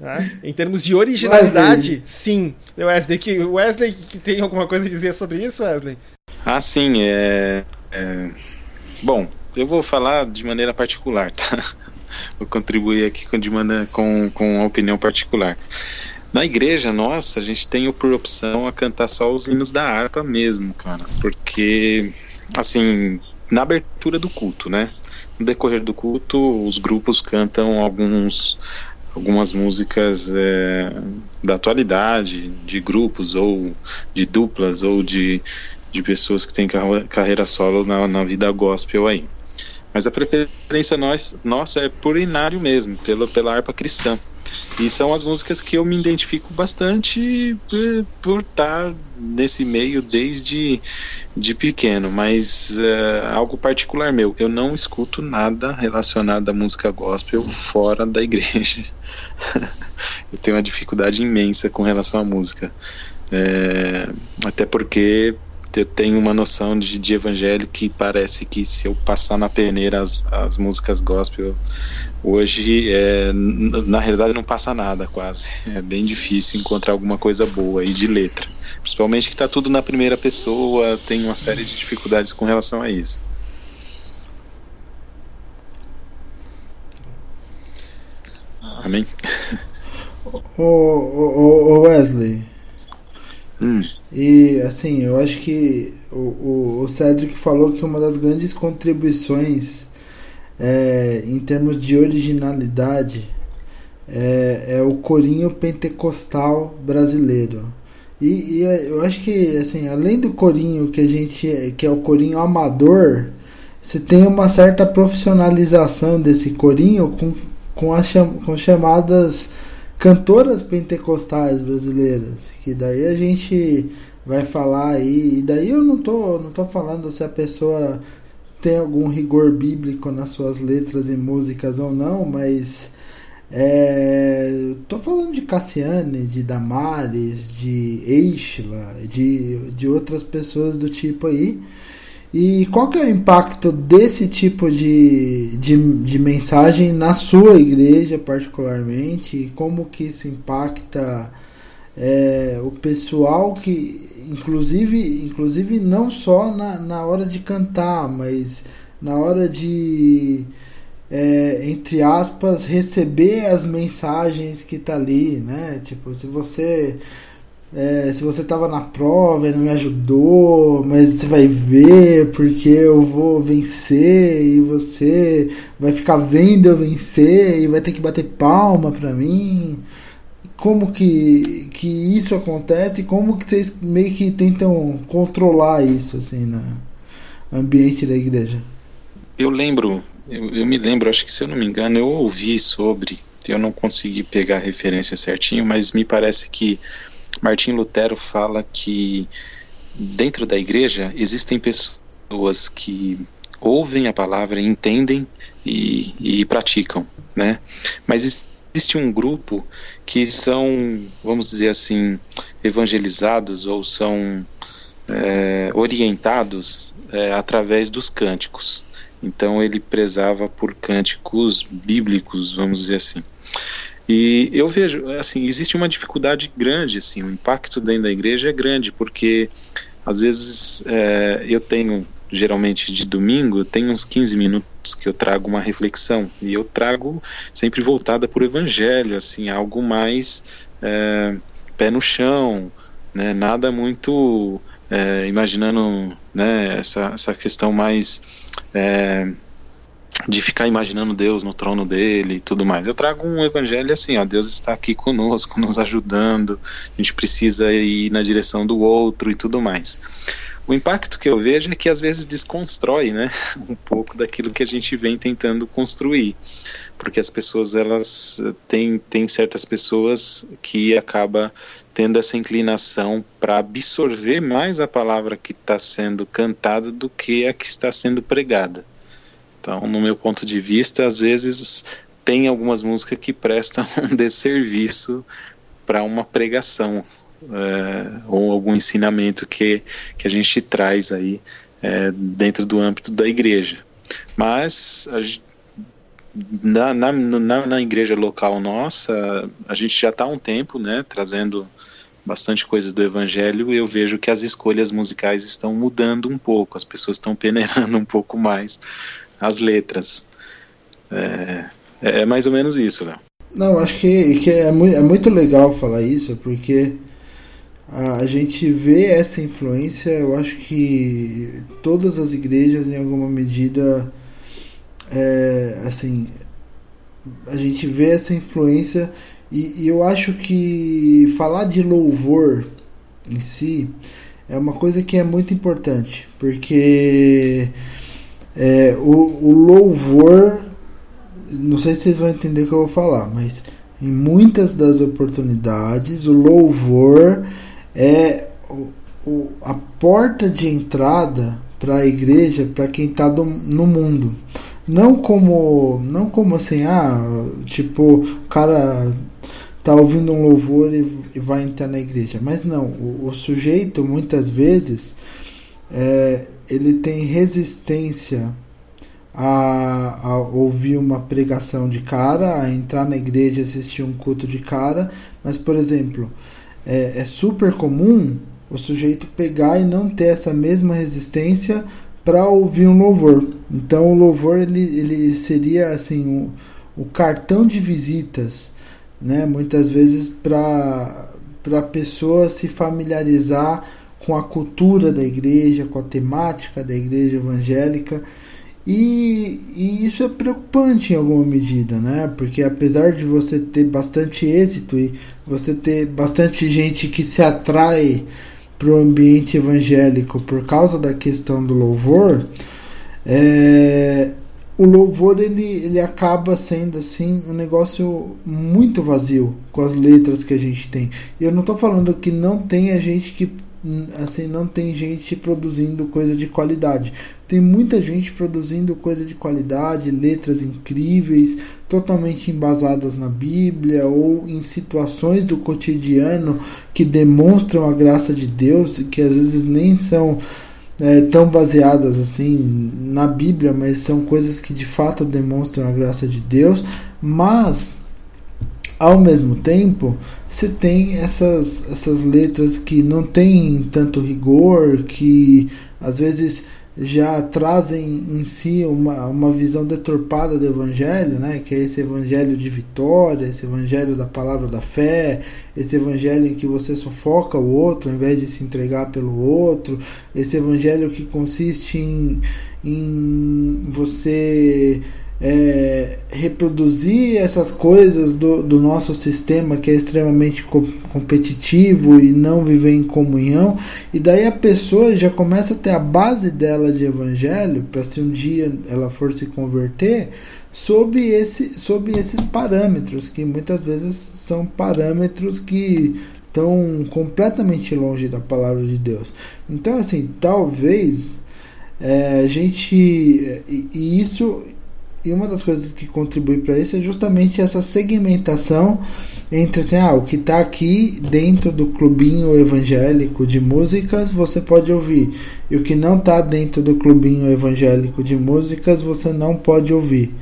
Tá? Em termos de originalidade, Wesley. sim. Wesley, que, Wesley que tem alguma coisa a dizer sobre isso, Wesley? Ah, sim. É, é... Bom, eu vou falar de maneira particular, tá? Vou contribuir aqui com, de maneira, com, com a opinião particular. Na igreja nossa, a gente tem por opção a cantar só os hinos da harpa mesmo, cara. Porque, assim, na abertura do culto, né? No decorrer do culto, os grupos cantam alguns algumas músicas é, da atualidade, de grupos ou de duplas ou de, de pessoas que têm carreira solo na, na vida gospel aí. Mas a preferência nós, nossa é por inário mesmo, pela, pela harpa cristã. E são as músicas que eu me identifico bastante eh, por estar nesse meio desde de pequeno, mas uh, algo particular meu, eu não escuto nada relacionado à música gospel fora da igreja. eu tenho uma dificuldade imensa com relação à música. É, até porque eu tenho uma noção de, de evangelho que parece que se eu passar na peneira as, as músicas gospel hoje, é, na realidade não passa nada quase. É bem difícil encontrar alguma coisa boa aí de letra. Principalmente que está tudo na primeira pessoa, tem uma série de dificuldades com relação a isso. Amém? Ô, Wesley, Hum. E assim, eu acho que o, o, Cedric falou que uma das grandes contribuições é, em termos de originalidade é, é, o corinho pentecostal brasileiro. E, e, eu acho que assim, além do corinho que a gente que é o corinho amador, você tem uma certa profissionalização desse corinho com, com as cham, com chamadas cantoras pentecostais brasileiras, que daí a gente vai falar aí, e daí eu não tô, não tô falando se a pessoa tem algum rigor bíblico nas suas letras e músicas ou não, mas é, tô falando de Cassiane, de Damares, de Eichla, de, de outras pessoas do tipo aí, e qual que é o impacto desse tipo de, de, de mensagem na sua igreja particularmente? E como que isso impacta é, o pessoal que, inclusive, inclusive não só na, na hora de cantar, mas na hora de, é, entre aspas, receber as mensagens que tá ali, né? Tipo, se você é, se você tava na prova e não me ajudou, mas você vai ver porque eu vou vencer e você vai ficar vendo eu vencer e vai ter que bater palma pra mim. Como que, que isso acontece como que vocês meio que tentam controlar isso assim no ambiente da igreja? Eu lembro, eu, eu me lembro, acho que se eu não me engano, eu ouvi sobre, eu não consegui pegar a referência certinho, mas me parece que Martim Lutero fala que dentro da igreja existem pessoas que ouvem a palavra, entendem e, e praticam, né? Mas existe um grupo que são, vamos dizer assim, evangelizados ou são é, orientados é, através dos cânticos. Então ele prezava por cânticos bíblicos, vamos dizer assim. E eu vejo, assim, existe uma dificuldade grande, assim, o impacto dentro da igreja é grande, porque às vezes é, eu tenho, geralmente de domingo, tem uns 15 minutos que eu trago uma reflexão, e eu trago sempre voltada para o evangelho, assim, algo mais é, pé no chão, né, nada muito é, imaginando né, essa, essa questão mais é, de ficar imaginando Deus no trono dele e tudo mais. Eu trago um evangelho assim, ó, Deus está aqui conosco, nos ajudando, a gente precisa ir na direção do outro e tudo mais. O impacto que eu vejo é que às vezes desconstrói, né, um pouco daquilo que a gente vem tentando construir, porque as pessoas elas têm, têm certas pessoas que acaba tendo essa inclinação para absorver mais a palavra que está sendo cantada do que a que está sendo pregada. Então, no meu ponto de vista, às vezes tem algumas músicas que prestam um desserviço para uma pregação é, ou algum ensinamento que, que a gente traz aí é, dentro do âmbito da igreja. Mas a, na, na, na, na, igreja local nossa, a gente já está há um tempo né, trazendo bastante coisa do evangelho eu vejo que as escolhas musicais estão mudando um pouco, as pessoas estão peneirando um pouco mais as letras. É, é mais ou menos isso, Léo. Não, acho que, que é, muito, é muito legal falar isso, porque a, a gente vê essa influência, eu acho que todas as igrejas, em alguma medida, é, assim, a gente vê essa influência e, e eu acho que falar de louvor em si é uma coisa que é muito importante, porque é, o, o, louvor, não sei se vocês vão entender o que eu vou falar, mas em muitas das oportunidades, o louvor é o, o, a porta de entrada para a igreja para quem está no mundo. Não como, não como assim, ah, tipo, o cara tá ouvindo um louvor e, e vai entrar na igreja. Mas não, o, o sujeito muitas vezes é, ele tem resistência a, a, ouvir uma pregação de cara, a entrar na igreja e assistir um culto de cara, mas, por exemplo, é, é super comum o sujeito pegar e não ter essa mesma resistência para ouvir um louvor. Então, o louvor ele, ele seria assim o, o cartão de visitas, né? Muitas vezes para para a pessoa se familiarizar com a cultura da igreja, com a temática da igreja evangélica. E, e, isso é preocupante em alguma medida, né? Porque apesar de você ter bastante êxito e você ter bastante gente que se atrai para o ambiente evangélico por causa da questão do louvor, é, o louvor ele, ele acaba sendo assim um negócio muito vazio com as letras que a gente tem. Eu não estou falando que não tem a gente que assim não tem gente produzindo coisa de qualidade. Tem muita gente produzindo coisa de qualidade, letras incríveis, totalmente embasadas na Bíblia ou em situações do cotidiano que demonstram a graça de Deus, que às vezes nem são é, tão baseadas assim na Bíblia, mas são coisas que de fato demonstram a graça de Deus. Mas ao mesmo tempo, você tem essas, essas letras que não têm tanto rigor, que às vezes já trazem em si uma, uma visão deturpada do evangelho, né? que é esse evangelho de vitória, esse evangelho da palavra da fé, esse evangelho em que você sufoca o outro ao invés de se entregar pelo outro, esse evangelho que consiste em, em você é, reproduzir essas coisas do, do, nosso sistema que é extremamente co competitivo e não viver em comunhão, e daí a pessoa já começa a ter a base dela de evangelho, para se um dia ela for se converter, sob, esse, sob esses parâmetros, que muitas vezes são parâmetros que estão completamente longe da palavra de Deus. Então, assim, talvez é, a gente. E, e isso e uma das coisas que contribui para isso é justamente essa segmentação entre assim, ah, o que está aqui dentro do clubinho evangélico de músicas você pode ouvir, e o que não está dentro do clubinho evangélico de músicas você não pode ouvir.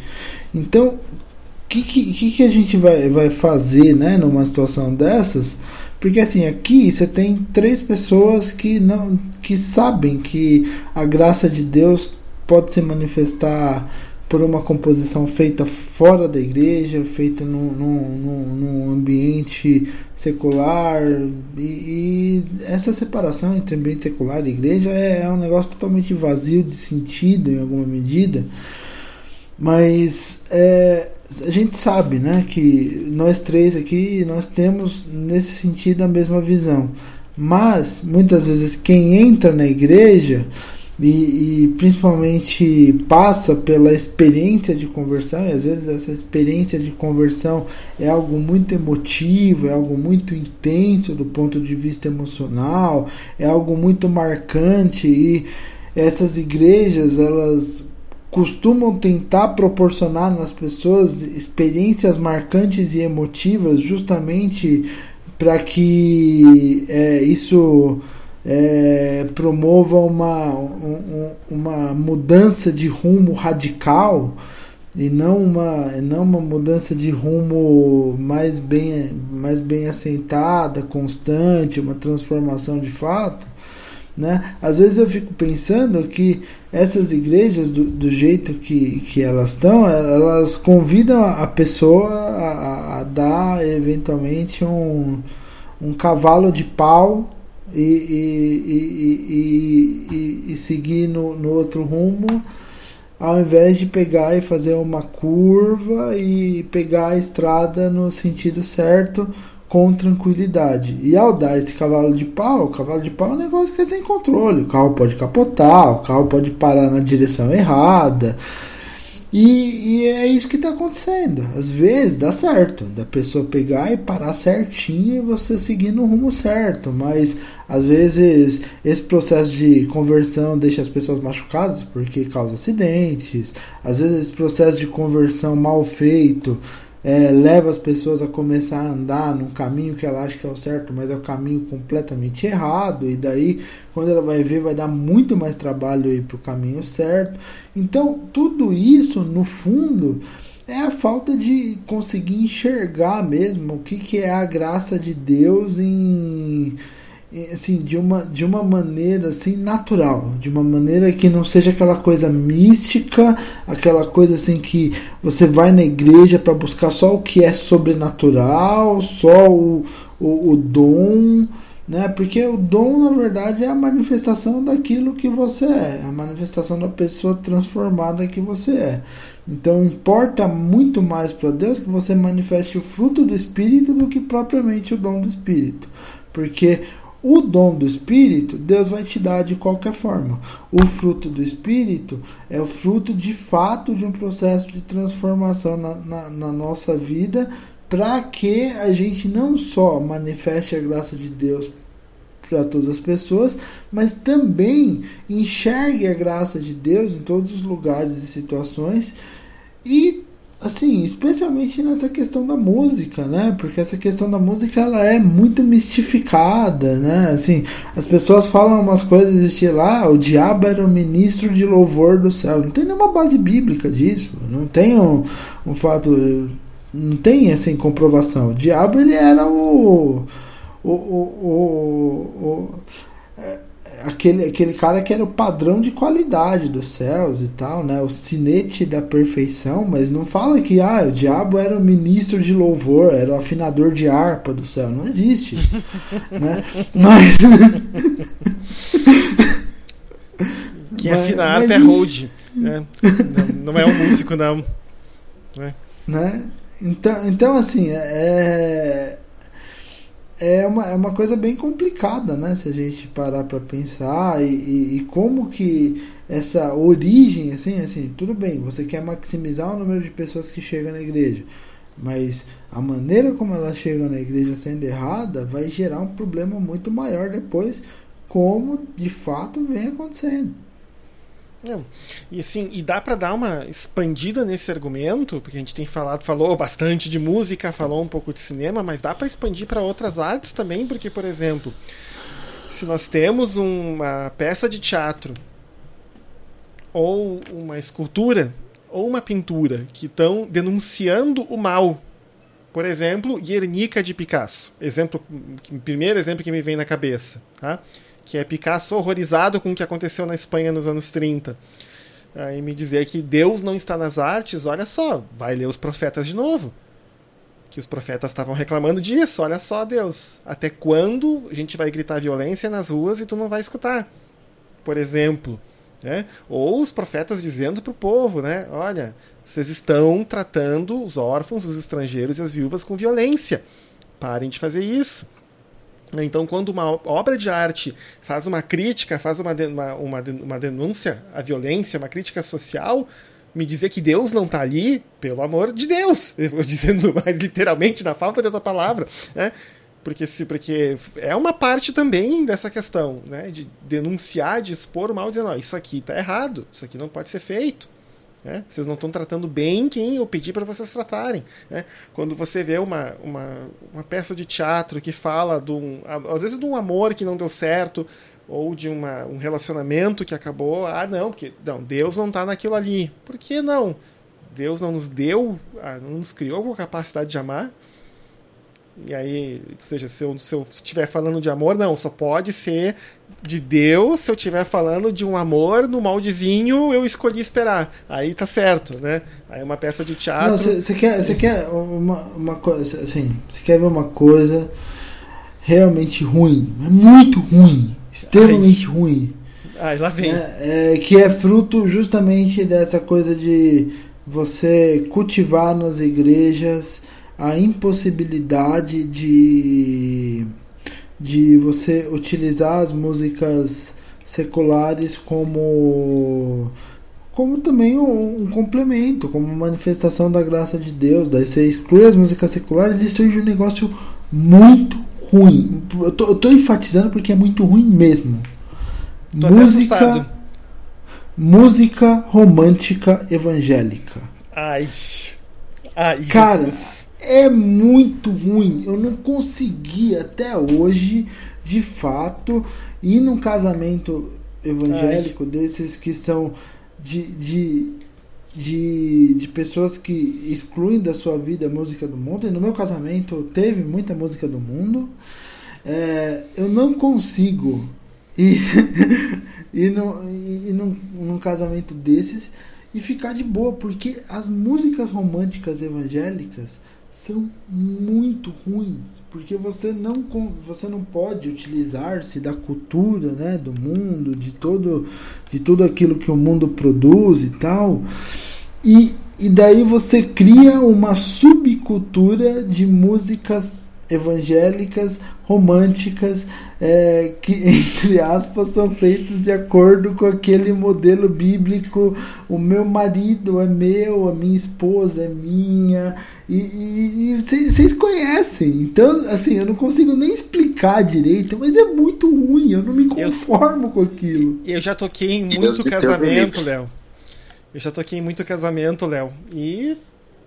Então, que, que, que a gente vai, vai fazer né, numa situação dessas? Porque assim, aqui você tem três pessoas que não que sabem que a graça de Deus pode se manifestar por uma composição feita fora da igreja, feita num, ambiente secular. E, e, essa separação entre ambiente secular e igreja é, é um negócio totalmente vazio de sentido em alguma medida. Mas é, a gente sabe né, que nós três aqui nós temos nesse sentido a mesma visão. Mas muitas vezes quem entra na igreja e, e, principalmente passa pela experiência de conversão, e às vezes essa experiência de conversão é algo muito emotivo, é algo muito intenso do ponto de vista emocional, é algo muito marcante e essas igrejas elas costumam tentar proporcionar nas pessoas experiências marcantes e emotivas justamente para que é, isso é, promova uma, um, uma mudança de rumo radical e não uma, não uma mudança de rumo mais bem, mais bem assentada, constante, uma transformação de fato. Né? Às vezes eu fico pensando que essas igrejas, do, do jeito que, que elas estão, elas convidam a pessoa a, a dar eventualmente um, um cavalo de pau e, e, e, e, seguir no, no outro rumo, ao invés de pegar e fazer uma curva e pegar a estrada no sentido certo com tranquilidade. E ao dar esse cavalo de pau, o cavalo de pau é um negócio que é sem controle. O carro pode capotar, o carro pode parar na direção errada. E, e é isso que está acontecendo. Às vezes dá certo, da pessoa pegar e parar certinho e você seguir no rumo certo. Mas às vezes esse processo de conversão deixa as pessoas machucadas porque causa acidentes. Às vezes esse processo de conversão mal feito é, leva as pessoas a começar a andar num caminho que ela acha que é o certo, mas é o caminho completamente errado, e daí, quando ela vai ver, vai dar muito mais trabalho ir para o caminho certo. Então, tudo isso, no fundo, é a falta de conseguir enxergar mesmo o que, que é a graça de Deus em assim de uma de uma maneira assim natural de uma maneira que não seja aquela coisa mística aquela coisa assim que você vai na igreja para buscar só o que é sobrenatural só o, o, o dom né? Porque o dom na verdade é a manifestação daquilo que você é a manifestação da pessoa transformada que você é. Então importa muito mais para Deus que você manifeste o fruto do espírito do que propriamente o dom do espírito. Porque o dom do Espírito, Deus vai te dar de qualquer forma. O fruto do Espírito é o fruto de fato de um processo de transformação na, na, na nossa vida, para que a gente não só manifeste a graça de Deus para todas as pessoas, mas também enxergue a graça de Deus em todos os lugares e situações e assim, especialmente nessa questão da música, né? Porque essa questão da música ela é muito mistificada, né? Assim, as pessoas falam umas coisas estilo, ah, o diabo era o ministro de louvor do céu. Não tem nenhuma base bíblica disso. Não tem um, um fato, não tem assim comprovação. O diabo ele era o o, o, o, o aquele, aquele cara que era o padrão de qualidade dos céus e tal, né? O sinete da perfeição, mas não fala que ah, o diabo era o ministro de louvor, era o afinador de harpa do céu. Não existe isso, né? Mas quem afina a harpa é hold, né? não, não, é um músico não, né? né? Então, então assim, é é uma, é uma coisa bem complicada, né? Se a gente parar para pensar e, e, e, como que essa origem, assim, assim, tudo bem, você quer maximizar o número de pessoas que chegam na igreja, mas a maneira como elas chegam na igreja sendo errada vai gerar um problema muito maior depois, como de fato vem acontecendo. É. E assim, e dá para dar uma expandida nesse argumento, porque a gente tem falado, falou bastante de música, falou um pouco de cinema, mas dá para expandir para outras artes também, porque por exemplo, se nós temos uma peça de teatro ou uma escultura ou uma pintura que estão denunciando o mal. Por exemplo, Guernica de Picasso. Exemplo, primeiro exemplo que me vem na cabeça, tá? Que é Picasso horrorizado com o que aconteceu na Espanha nos anos 30. Aí me dizer que Deus não está nas artes, olha só, vai ler os profetas de novo. Que os profetas estavam reclamando disso, olha só, Deus, até quando a gente vai gritar violência nas ruas e tu não vai escutar? Por exemplo, né? Ou os profetas dizendo para o povo, né? Olha, vocês estão tratando os órfãos, os estrangeiros e as viúvas com violência. Parem de fazer isso. Então, quando uma obra de arte faz uma crítica, faz uma, uma, uma, uma denúncia à violência, uma crítica social, me dizer que Deus não está ali, pelo amor de Deus, eu vou dizendo mais literalmente, na falta de outra palavra, né? Porque, se, porque é uma parte também dessa questão, né? De denunciar, de expor o mal, dizendo, ó, isso aqui está errado, isso aqui não pode ser feito. Né? Vocês não estão tratando bem quem eu pedi para vocês tratarem. Né? Quando você vê uma, uma, uma, peça de teatro que fala, de um, às vezes, de um amor que não deu certo, ou de uma, um relacionamento que acabou, ah, não, porque não, Deus não está naquilo ali. Por que não? Deus não nos deu, ah, não nos criou com a capacidade de amar. E aí, ou seja, se eu, se eu estiver falando de amor, não, só pode ser de Deus. Se eu estiver falando de um amor no moldezinho, eu escolhi esperar. Aí tá certo, né? Aí é uma peça de teatro. Você quer, você quer uma, uma coisa, assim, você quer ver uma coisa realmente ruim, muito ruim, extremamente Ai. ruim. Ai, lá vem. É, é, que é fruto justamente dessa coisa de você cultivar nas igrejas a impossibilidade de, de você utilizar as músicas seculares como como também um, um, complemento, como manifestação da graça de Deus. Daí você exclui as músicas seculares e surge um negócio muito ruim. Eu tô, eu tô enfatizando porque é muito ruim mesmo. Tô música, música romântica evangélica. Ai, ai, Cara, Jesus é muito ruim. Eu não consegui até hoje, de fato, ir num casamento evangélico Ai. desses que são de, de, de, de, pessoas que excluem da sua vida a música do mundo. E no meu casamento teve muita música do mundo. É, eu não consigo ir, ir, no, ir num, num casamento desses e ficar de boa, porque as músicas românticas evangélicas são muito ruins, porque você não, você não pode utilizar-se da cultura, né, do mundo, de todo de tudo aquilo que o mundo produz e tal. E, e daí você cria uma subcultura de músicas evangélicas românticas é, que, entre aspas, são feitos de acordo com aquele modelo bíblico. O meu marido é meu, a minha esposa é minha. E vocês conhecem. Então, assim, eu não consigo nem explicar direito, mas é muito ruim. Eu não me conformo eu, com aquilo. Eu já toquei em muito casamento, Léo. Eu já toquei em muito casamento, Léo. E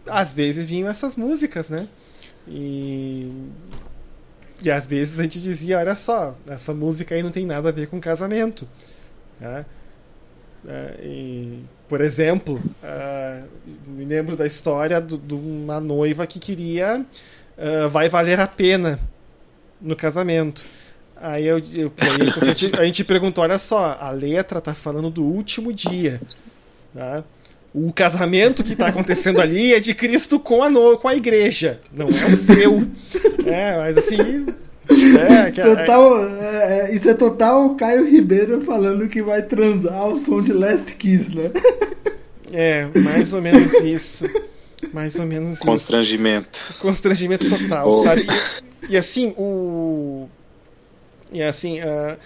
às vezes vinham essas músicas, né? E e às vezes a gente dizia, olha só, essa música aí não tem nada a ver com casamento. Né? É, e, por exemplo, uh, me lembro da história de uma noiva que queria uh, Vai Valer a Pena no casamento. Aí, eu, eu, a, gente, a gente perguntou: olha só, a letra tá falando do último dia. Tá? O casamento que está acontecendo ali é de Cristo com a, no, com a igreja, não é o seu. É, mas assim. É, que, é- total, é, é, isso é total Caio Ribeiro falando que vai transar ao som de Last Kiss, né? É, mais ou menos isso. Mais ou menos Constrangimento. isso. Constrangimento. Constrangimento total, oh. sabe? E, e, assim, o. E assim, uh,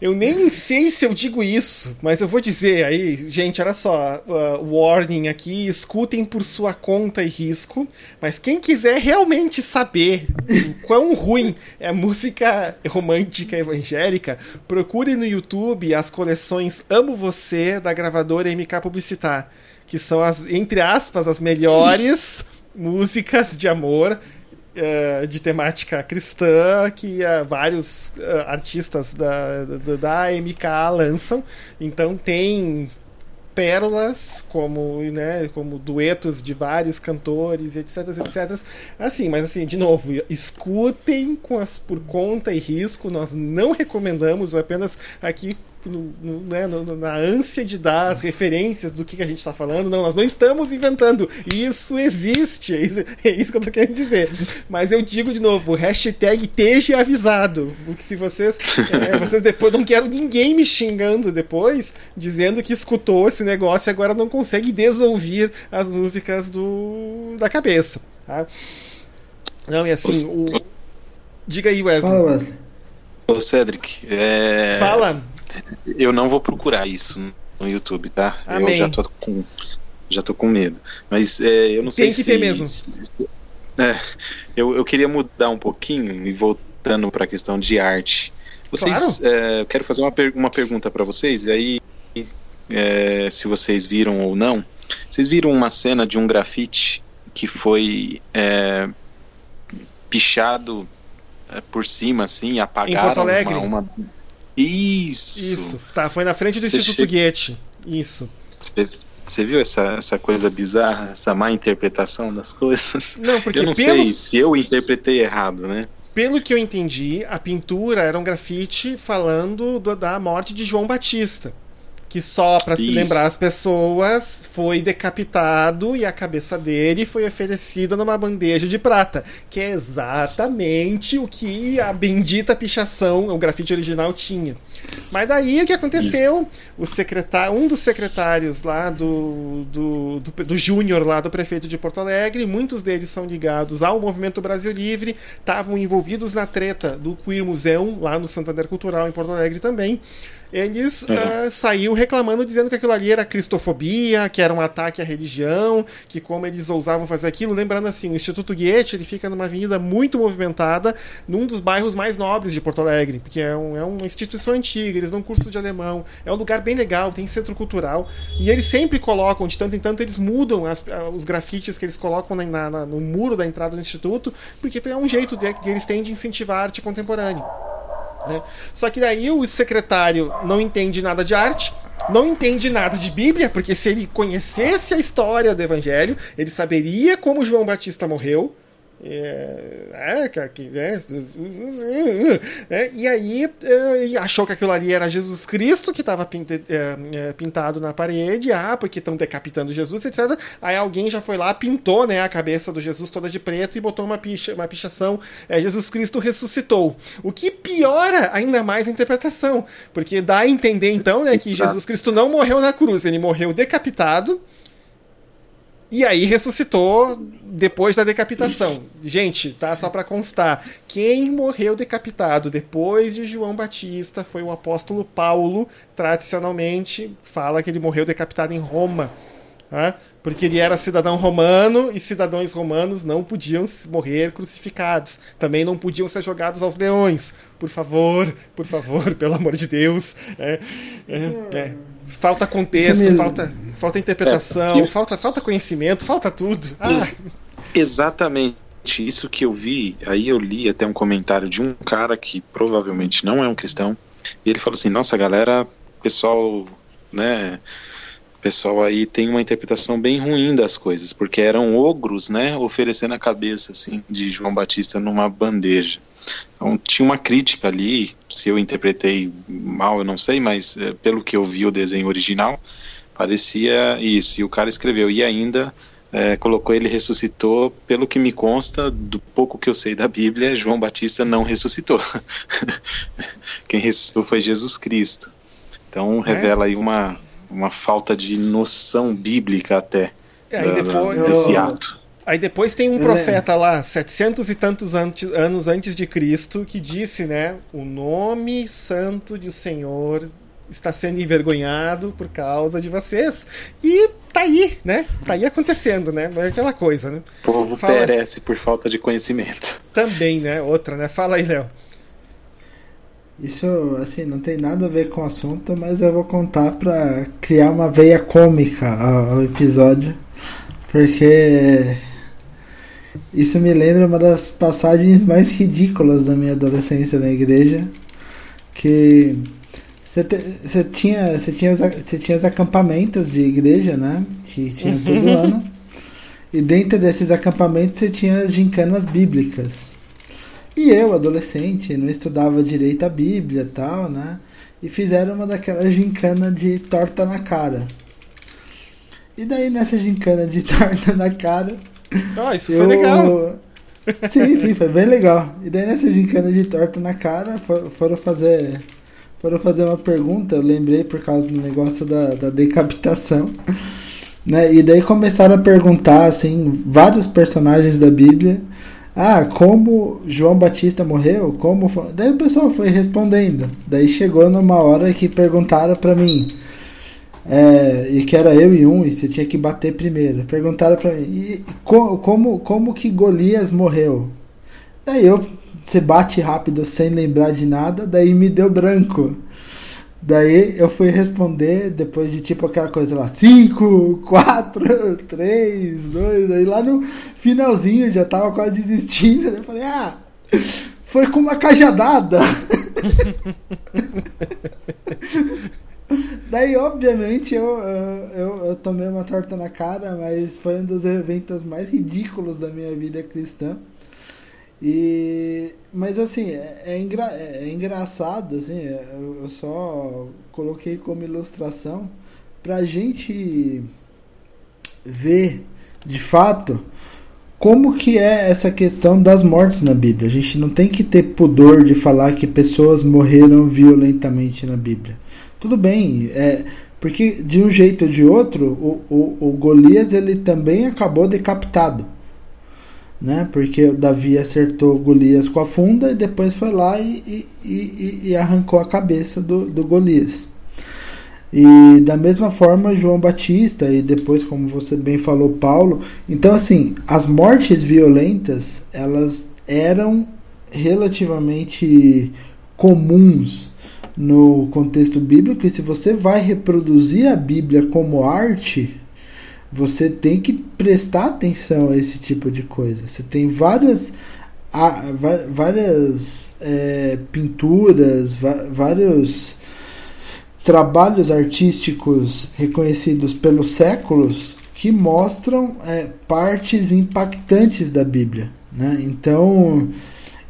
eu nem sei se eu digo isso, mas eu vou dizer aí, gente, olha só, uh, warning aqui, escutem por sua conta e risco, mas quem quiser realmente saber o quão ruim é a música romântica evangélica, procure no YouTube as coleções Amo Você da gravadora MK Publicitar, que são as, entre aspas, as melhores músicas de amor uh, de temática cristã que uh, vários uh, artistas da, da, da MK lançam. Então tem pérolas, como, né, como duetos de vários cantores, etc, etc. Assim, mas assim, de novo, escutem com as por conta e risco, nós não recomendamos, apenas aqui no, no, né, no, na ânsia de dar as referências do que, que a gente está falando. Não, nós não estamos inventando. Isso existe. É isso, é isso que eu estou querendo dizer. Mas eu digo de novo: hashtag esteja avisado. Porque se vocês. É, vocês depois não quero ninguém me xingando depois, dizendo que escutou esse negócio e agora não consegue desouvir as músicas do, da cabeça. Tá? Não, e assim, o. Diga aí, Wesley. Fala, Wesley. Ô, Cedric, é... Fala. Eu não vou procurar isso no YouTube, tá? Amém. Eu já tô com, já tô com medo. Mas é, eu não sei Tem que se. ter mesmo. se- é, eu, eu queria mudar um pouquinho e voltando para a questão de arte. Vocês, é, eu quero fazer uma, per- uma pergunta para vocês, e aí, é, se vocês viram ou não. Vocês viram uma cena de um grafite que foi é, pichado é, por cima, assim, apagaram Porto Alegre? uma- uma- Isso. Isso, tá, foi na frente do Instituto che- Goethe. Isso. Você, você viu essa, essa coisa bizarra, essa má interpretação das coisas? Não, porque eu não pelo, sei se eu interpretei errado, né? pelo que eu entendi, a pintura era um grafite falando do- da morte de João Batista. Que só para Isso. lembrar as pessoas, foi decapitado e a cabeça dele foi oferecida numa bandeja de prata. Que é exatamente o que a bendita pichação, o grafite original, tinha. Mas daí o que aconteceu? O secretário, um dos secretários lá do, do, do, do Júnior, lá do prefeito de Porto Alegre, muitos deles são ligados ao Movimento Brasil Livre, estavam envolvidos na treta do Queer Museum, lá no Santander Cultural, em Porto Alegre também. Eles Uhum. ah, saiu reclamando, dizendo que aquilo ali era cristofobia, que era um ataque à religião, que como eles ousavam fazer aquilo. Lembrando assim, o Instituto Goethe ele fica numa avenida muito movimentada, num dos bairros mais nobres de Porto Alegre, porque é, um- é uma instituição antiga, eles dão curso de alemão, é um lugar bem legal, tem centro cultural, e eles sempre colocam, de tanto em tanto, eles mudam as- ah, os grafites que eles colocam na- na- na- no muro da entrada do instituto, porque é um jeito de, que eles têm de incentivar a arte contemporânea. Né? Só que daí o secretário não entende nada de arte, não entende nada de Bíblia, porque se ele conhecesse a história do Evangelho, ele saberia como João Batista morreu. É, é, que- é, é, e aí é, achou que aquilo ali era Jesus Cristo que estava pintado na parede, ah, porque estão decapitando Jesus, etc. Aí alguém já foi lá, pintou né, a cabeça do Jesus toda de preto e botou uma, picha, uma pichação, é, Jesus Cristo ressuscitou. O que piora ainda mais a interpretação, porque dá a entender então né, que. Jesus Cristo não morreu na cruz, ele morreu decapitado. E aí ressuscitou depois da decapitação. Gente, tá só para constar, quem morreu decapitado depois de João Batista foi o apóstolo Paulo, tradicionalmente fala que ele morreu decapitado em Roma. tá? Porque ele era cidadão romano e cidadãos romanos não podiam morrer crucificados. Também não podiam ser jogados aos leões. Por favor, por favor, pelo amor de Deus. É, é, é. Falta contexto, me- falta, falta interpretação, É, eu- falta, falta conhecimento, falta tudo. Ah, Ex- Exatamente isso que eu vi. Aí eu li até um comentário de um cara que provavelmente não é um cristão. E ele falou assim: Nossa, galera, pessoal, né? Pessoal aí tem uma interpretação bem ruim das coisas, porque eram ogros, né? Oferecendo a cabeça assim de João Batista numa bandeja. Então tinha uma crítica ali. Se eu interpretei mal, eu não sei, mas eh, pelo que eu vi o desenho original, parecia isso. E o cara escreveu e ainda é, colocou ele ressuscitou. Pelo que me consta, do pouco que eu sei da Bíblia, João Batista não ressuscitou. Quem ressuscitou foi Jesus Cristo. Então revela aí uma, uma falta de noção bíblica até É, da- depois- desse Eu- ato. Aí depois tem um É. profeta lá, 700 e tantos antes, anos antes de Cristo, que disse, né? O nome santo do Senhor está sendo envergonhado por causa de vocês. E tá aí, né? Tá aí acontecendo, né? É aquela coisa, né? O povo Fala. perece por falta de conhecimento. Também, né? Outra, né? Fala aí, Léo. Isso, assim, não tem nada a ver com o assunto, mas eu vou contar pra criar uma veia cômica ao episódio. Porque isso me lembra uma das passagens mais ridículas da minha adolescência na igreja. Que Você, tinha, tinha os, tinha os acampamentos de igreja, né? Que tinha todo ano. E dentro desses acampamentos você tinha as gincanas bíblicas. E eu, adolescente, não estudava direito a Bíblia e tal, né? E fizeram uma daquelas gincanas de torta na cara. E daí nessa gincana de torta na cara. Ah, isso eu... foi legal. Sim, sim, foi bem legal. E daí nessa gincana de torta na cara foram fazer. Foram fazer uma pergunta, eu lembrei por causa do negócio da, da decapitação. Né? E daí começaram a perguntar assim, vários personagens da Bíblia. Ah, como João Batista morreu? Como foi? Daí o pessoal foi respondendo. Daí chegou numa hora que perguntaram para mim. É, e que era eu e um, e você tinha que bater primeiro. Perguntaram para mim, co como, como que Golias morreu? Daí eu, você bate rápido sem lembrar de nada, daí me deu branco. Daí eu fui responder depois de tipo aquela coisa lá, 5, 4, 3, 2, aí lá no finalzinho já tava quase desistindo. Eu falei, ah, foi com uma cajadada. Daí, obviamente, eu, eu, eu, tomei uma torta na cara, mas foi um dos eventos mais ridículos da minha vida cristã. E, mas assim, é, é, engra, é engraçado, assim, eu, eu só coloquei como ilustração pra gente ver de fato como que é essa questão das mortes na Bíblia. A gente não tem que ter pudor de falar que pessoas morreram violentamente na Bíblia. Tudo bem, é, porque de um jeito ou de outro, o, o, o Golias ele também acabou decapitado. Né? Porque Davi acertou Golias com a funda e depois foi lá e, e, e, e arrancou a cabeça do, do Golias. E da mesma forma, João Batista, e depois, como você bem falou, Paulo. Então, assim, as mortes violentas elas eram relativamente comuns no contexto bíblico, e se você vai reproduzir a Bíblia como arte, você tem que prestar atenção a esse tipo de coisa. Você tem várias, várias é, pinturas, vários trabalhos artísticos reconhecidos pelos séculos que mostram é, partes impactantes da Bíblia. Né? Então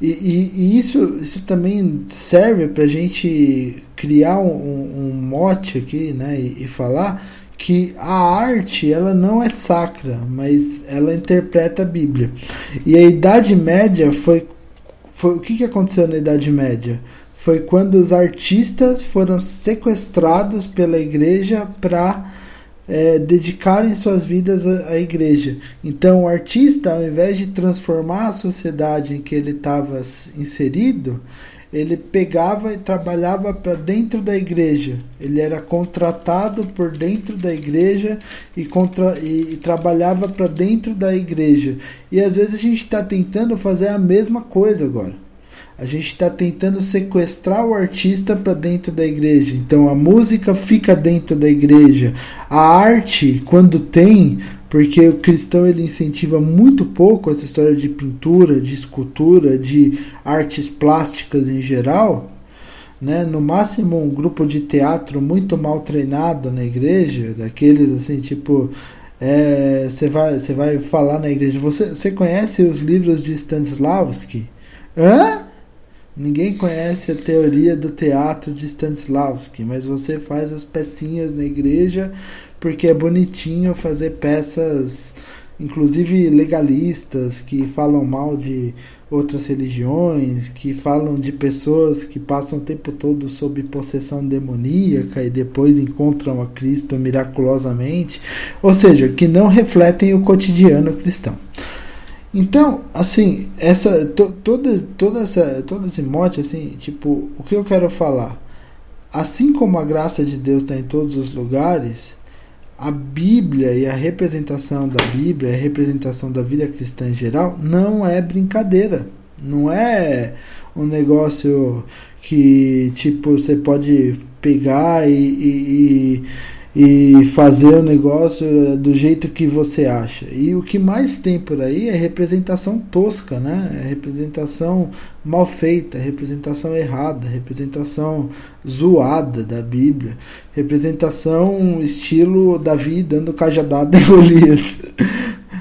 e, e, e, isso, isso também serve para a gente criar um, um, mote aqui né, e, e, falar que a arte ela não é sacra, mas ela interpreta a Bíblia. E a Idade Média foi, foi o que, que aconteceu na Idade Média? Foi quando os artistas foram sequestrados pela igreja para é, dedicarem suas vidas à, à, igreja. Então, o artista, ao invés de transformar a sociedade em que ele estava inserido, ele pegava e trabalhava para dentro da igreja. Ele era contratado por dentro da igreja e, contra, e, e trabalhava para dentro da igreja. E às vezes a gente está tentando fazer a mesma coisa agora. A gente está tentando sequestrar o artista para dentro da igreja. Então a música fica dentro da igreja. A arte, quando tem, porque o cristão ele incentiva muito pouco essa história de pintura, de escultura, de artes plásticas em geral. Né? No máximo um grupo de teatro muito mal treinado na igreja, daqueles assim tipo você é, vai você vai falar na igreja. Você você conhece os livros de Stanislavski? Hã? Ninguém conhece a teoria do teatro de Stanislavski, mas você faz as pecinhas na igreja porque é bonitinho fazer peças, inclusive legalistas, que falam mal de outras religiões, que falam de pessoas que passam o tempo todo sob possessão demoníaca e depois encontram a Cristo miraculosamente, ou seja, que não refletem o cotidiano cristão. Então, assim, essa to, toda toda essa todo esse mote assim, tipo, o que eu quero falar? Assim como a graça de Deus está em todos os lugares, a Bíblia e a representação da Bíblia, a representação da vida cristã em geral, não é brincadeira. Não é um negócio que tipo você pode pegar e, e, e fazer o negócio do jeito que você acha. E o que mais tem por aí é representação tosca, né? É representação mal feita, representação errada, representação zoada da Bíblia, representação estilo Davi dando cajadada em Golias,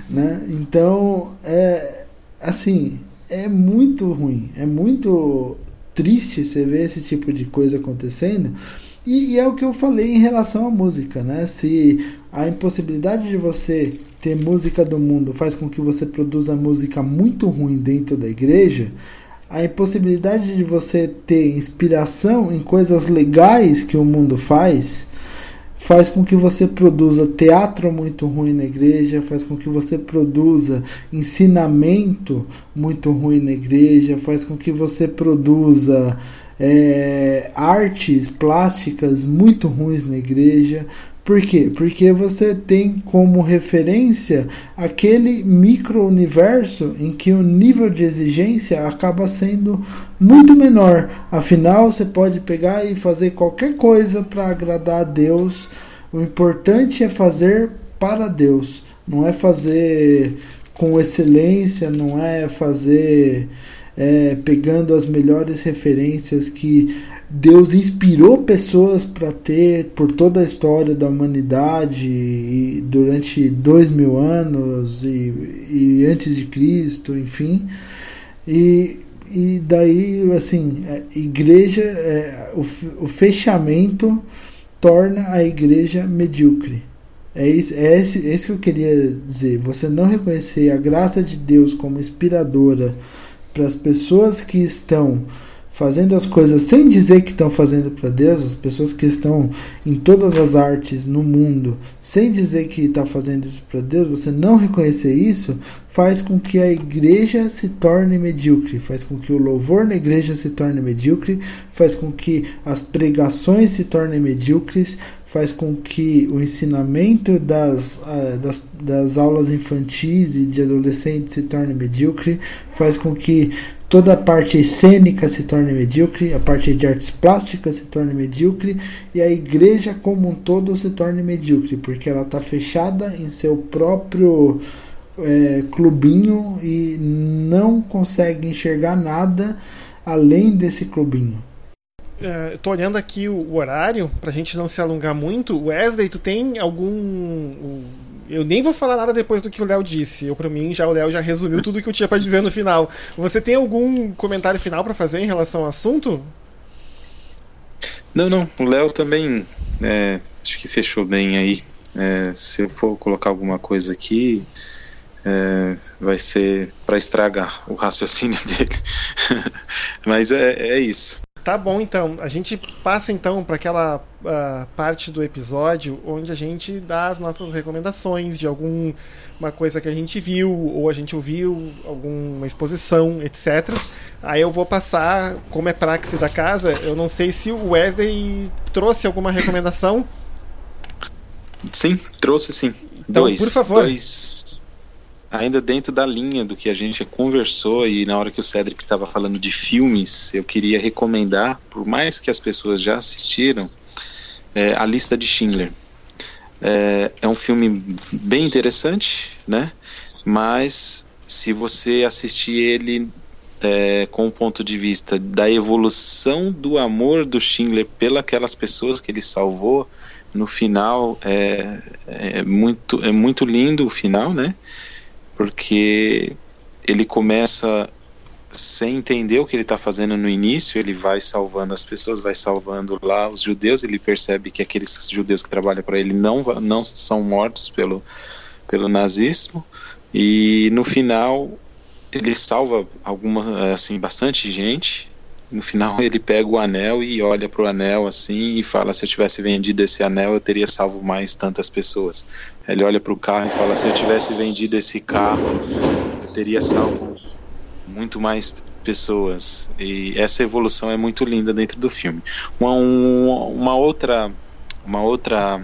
né? Então, é assim, é muito ruim, é muito triste você ver esse tipo de coisa acontecendo. E, e, é o que eu falei em relação à música, né? Se a impossibilidade de você ter música do mundo faz com que você produza música muito ruim dentro da igreja, a impossibilidade de você ter inspiração em coisas legais que o mundo faz faz com que você produza teatro muito ruim na igreja, faz com que você produza ensinamento muito ruim na igreja, faz com que você produza é, artes plásticas muito ruins na igreja. Por quê? Porque você tem como referência aquele micro-universo em que o nível de exigência acaba sendo muito menor. Afinal, você pode pegar e fazer qualquer coisa para agradar a Deus. O importante é fazer para Deus, não é fazer com excelência, não é fazer é, pegando as melhores referências que Deus inspirou pessoas para ter por toda a história da humanidade durante dois mil anos e, e antes de Cristo, enfim. E, e daí, assim, a igreja, é, o, o fechamento torna a igreja medíocre. É isso, é, esse, é isso que eu queria dizer. Você não reconhecer a graça de Deus como inspiradora para as pessoas que estão fazendo as coisas sem dizer que estão fazendo para Deus, as pessoas que estão em todas as artes no mundo sem dizer que está fazendo isso para Deus, você não reconhecer isso, faz com que a igreja se torne medíocre, faz com que o louvor na igreja se torne medíocre, faz com que as pregações se tornem medíocres, faz com que o ensinamento das, uh, das, das aulas infantis e de adolescentes se torne medíocre, faz com que toda a parte cênica se torne medíocre, a parte de artes plásticas se torne medíocre e a igreja como um todo se torne medíocre, porque ela está fechada em seu próprio é, clubinho e não consegue enxergar nada além desse clubinho. Uh, tô olhando aqui o, o horário, pra gente não se alongar muito. Wesley, tu tem algum. Eu nem vou falar nada depois do que o Léo disse. Eu, pra mim, já o Léo já resumiu tudo que eu tinha para dizer no final. Você tem algum comentário final para fazer em relação ao assunto? Não, não. O Léo também é, acho que fechou bem aí. É, se eu for colocar alguma coisa aqui, é, vai ser para estragar o raciocínio dele. Mas é, é isso. Tá bom, então. A gente passa então para aquela uh, parte do episódio onde a gente dá as nossas recomendações de alguma coisa que a gente viu ou a gente ouviu, alguma exposição, etc. Aí eu vou passar, como é praxe da casa, eu não sei se o Wesley trouxe alguma recomendação. Sim, trouxe sim. Então, dois, por favor. Dois, ainda dentro da linha do que a gente conversou e na hora que o Cedric estava falando de filmes, eu queria recomendar, por mais que as pessoas já assistiram, é, a lista de Schindler. É, é um filme bem interessante, né? Mas se você assistir ele é, com o ponto de vista da evolução do amor do Schindler pelas pessoas que ele salvou, no final é, é, muito, é muito lindo o final, né? Porque ele começa sem entender o que ele está fazendo no início, ele vai salvando as pessoas, vai salvando lá os judeus, ele percebe que aqueles judeus que trabalham para ele não, não são mortos pelo, pelo nazismo, e no final ele salva algumas, assim, bastante gente, no final ele pega o anel e olha para o anel assim e fala: se eu tivesse vendido esse anel, eu teria salvo mais tantas pessoas. Ele olha para o carro e fala: se eu tivesse vendido esse carro, eu teria salvo muito mais pessoas. E essa evolução é muito linda dentro do filme. Uma, uma outra, uma outra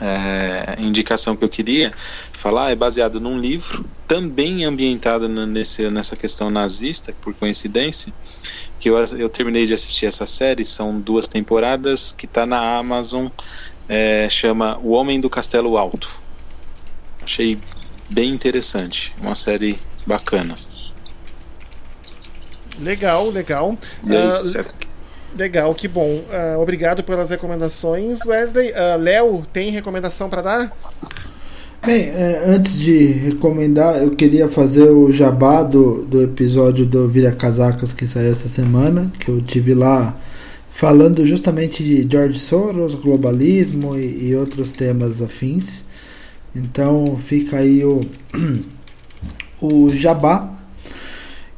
é, indicação que eu queria falar é baseado num livro também ambientado nesse, nessa questão nazista, por coincidência, que eu, eu terminei de assistir essa série, são duas temporadas, que está na Amazon, é, chama O Homem do Castelo Alto. Achei bem interessante, uma série bacana. Legal, legal. E é isso, uh, certo? Legal, que bom. Uh, obrigado pelas recomendações, Wesley. Uh, Léo, tem recomendação para dar? Bem, é, antes de recomendar, eu queria fazer o jabá do, do episódio do Vira Casacas que saiu essa semana, que eu tive lá falando justamente de George Soros, globalismo e, e outros temas afins. Então fica aí o, o jabá.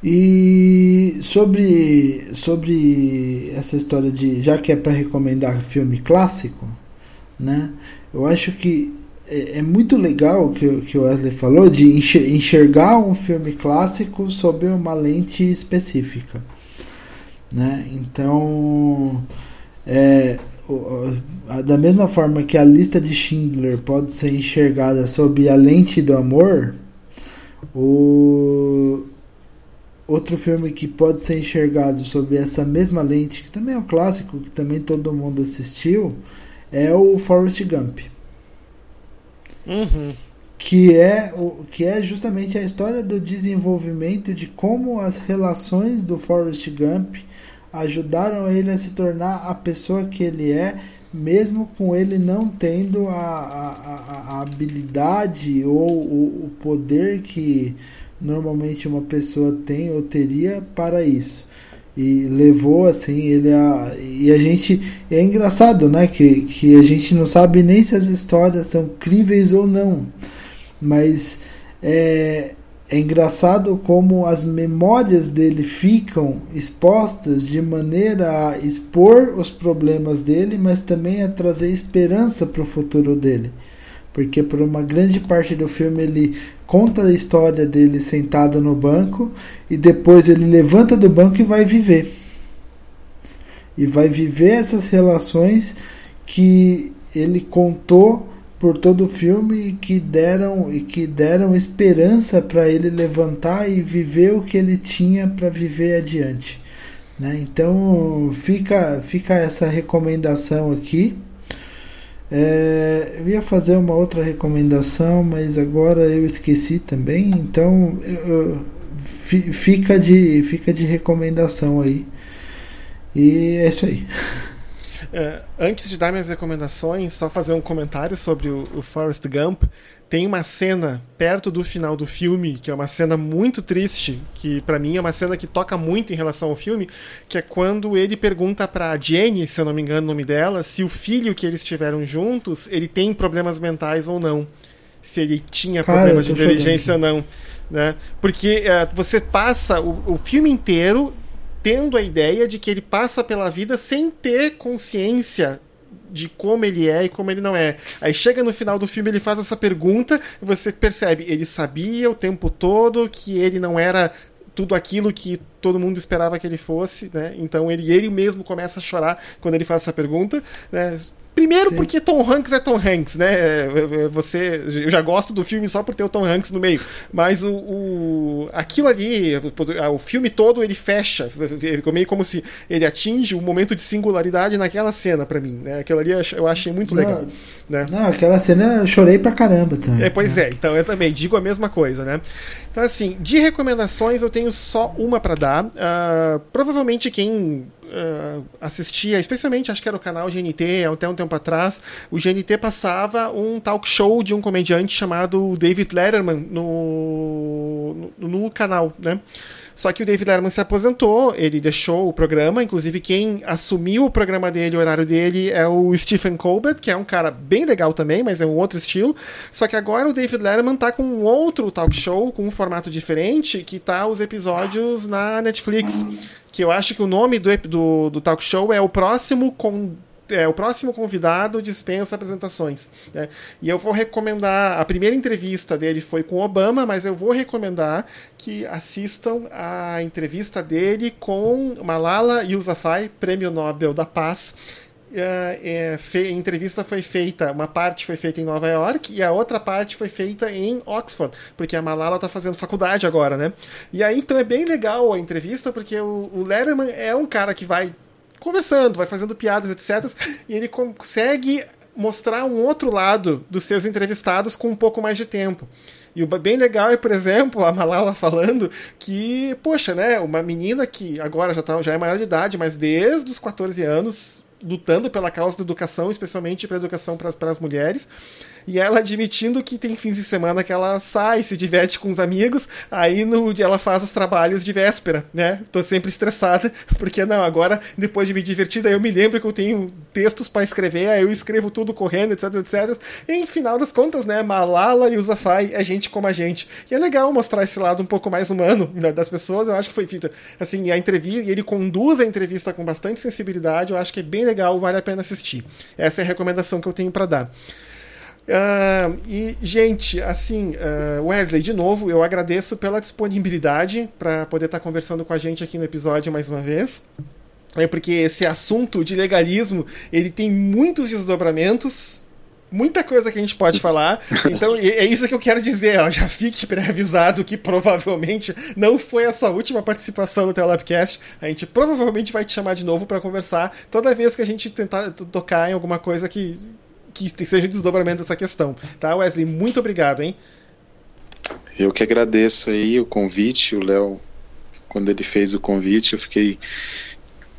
E sobre, sobre essa história de. Já que é para recomendar filme clássico, né? Eu acho que é, é muito legal o que, que o Wesley falou de enxergar um filme clássico sob uma lente específica. Né? Então, é, da mesma forma que a lista de Schindler pode ser enxergada sob a lente do amor, o outro filme que pode ser enxergado sob essa mesma lente, que também é um clássico, que também todo mundo assistiu, é o Forrest Gump. Uhum. Que, é, o, que é justamente a história do desenvolvimento de como as relações do Forrest Gump ajudaram ele a se tornar a pessoa que ele é, mesmo com ele não tendo a, a, a habilidade ou o, o poder que normalmente uma pessoa tem ou teria para isso. E levou assim ele a e a gente é engraçado né que, que a gente não sabe nem se as histórias são críveis ou não mas é, é engraçado como as memórias dele ficam expostas de maneira a expor os problemas dele mas também a trazer esperança para o futuro dele porque por uma grande parte do filme ele conta a história dele sentado no banco e depois ele levanta do banco e vai viver. E vai viver essas relações que ele contou por todo o filme e que deram e que deram esperança para ele levantar e viver o que ele tinha para viver adiante. Né? Então fica, fica essa recomendação aqui. É, eu ia fazer uma outra recomendação, mas agora eu esqueci também. Então eu, fica de fica de recomendação aí. E é isso aí. É, antes de dar minhas recomendações, só fazer um comentário sobre o, o Forrest Gump tem uma cena perto do final do filme, que é uma cena muito triste, que para mim é uma cena que toca muito em relação ao filme, que é quando ele pergunta para Jenny, se eu não me engano o nome dela, se o filho que eles tiveram juntos, ele tem problemas mentais ou não. Se ele tinha Cara, problemas de inteligência ou não. Né? Porque uh, você passa o, o filme inteiro tendo a ideia de que ele passa pela vida sem ter consciência de como ele é e como ele não é. Aí chega no final do filme, ele faz essa pergunta e você percebe, ele sabia o tempo todo que ele não era tudo aquilo que todo mundo esperava que ele fosse, né? Então ele, ele mesmo começa a chorar quando ele faz essa pergunta, né? Primeiro Sim. porque Tom Hanks é Tom Hanks, né? É, é, você, eu já gosto do filme só por ter o Tom Hanks no meio, mas o, o aquilo ali, o, o filme todo ele fecha, meio como se ele atinge um momento de singularidade naquela cena para mim, né? Aquilo ali eu achei muito não, legal, né? Não, aquela cena eu chorei pra caramba também. É, pois né? é, então eu também digo a mesma coisa, né? Então assim, de recomendações eu tenho só uma para dar. Uh, provavelmente quem uh, assistia, especialmente acho que era o canal GNT, até um tempo atrás, o GNT passava um talk show de um comediante chamado David Letterman no, no, no canal, né? Só que o David Letterman se aposentou, ele deixou o programa, inclusive quem assumiu o programa dele, o horário dele, é o Stephen Colbert, que é um cara bem legal também, mas é um outro estilo. Só que agora o David Letterman tá com um outro talk show, com um formato diferente, que tá os episódios na Netflix. Que eu acho que o nome do, do, do talk show é o próximo com é, o próximo convidado dispensa apresentações. Né? E eu vou recomendar. A primeira entrevista dele foi com Obama, mas eu vou recomendar que assistam a entrevista dele com Malala Yousafzai, Prêmio Nobel da Paz. É, é, a entrevista foi feita, uma parte foi feita em Nova York e a outra parte foi feita em Oxford, porque a Malala está fazendo faculdade agora, né? E aí então é bem legal a entrevista, porque o, o Letterman é um cara que vai conversando, vai fazendo piadas, etc. E ele consegue mostrar um outro lado dos seus entrevistados com um pouco mais de tempo. E o bem legal é, por exemplo, a Malala falando que, poxa, né, uma menina que agora já, tá, já é maior de idade, mas desde os 14 anos lutando pela causa da educação, especialmente para a educação para as mulheres, e ela admitindo que tem fins de semana que ela sai, se diverte com os amigos, aí no ela faz os trabalhos de véspera, né? Tô sempre estressada, porque não, agora, depois de me divertir, daí eu me lembro que eu tenho textos para escrever, aí eu escrevo tudo correndo, etc, etc. E, em final das contas, né, Malala e o Zafai é gente como a gente. E é legal mostrar esse lado um pouco mais humano né, das pessoas, eu acho que foi feita, assim, a entrevista, ele conduz a entrevista com bastante sensibilidade, eu acho que é bem legal, vale a pena assistir. Essa é a recomendação que eu tenho para dar. Uh, e, gente, assim, uh, Wesley, de novo, eu agradeço pela disponibilidade para poder estar tá conversando com a gente aqui no episódio mais uma vez. É porque esse assunto de legalismo ele tem muitos desdobramentos, muita coisa que a gente pode falar. Então é isso que eu quero dizer. Ó, já fique pré-avisado que provavelmente não foi a sua última participação no Telabcast. A gente provavelmente vai te chamar de novo para conversar toda vez que a gente tentar tocar em alguma coisa que que seja um desdobramento dessa questão. Tá, Wesley? Muito obrigado, hein? Eu que agradeço aí o convite, o Léo, quando ele fez o convite, eu fiquei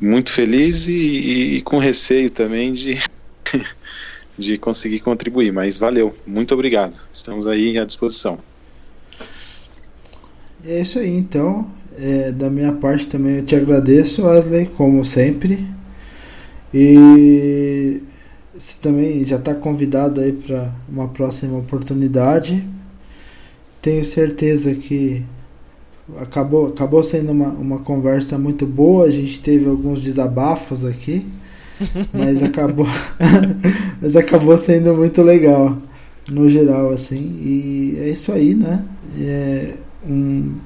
muito feliz e, e com receio também de, de conseguir contribuir, mas valeu, muito obrigado. Estamos aí à disposição. É isso aí, então. É, da minha parte também eu te agradeço, Wesley, como sempre. E você também já está convidado aí para uma próxima oportunidade. Tenho certeza que acabou, acabou sendo uma, uma conversa muito boa. A gente teve alguns desabafos aqui, mas acabou, mas acabou sendo muito legal no geral assim. E é isso aí, né? É um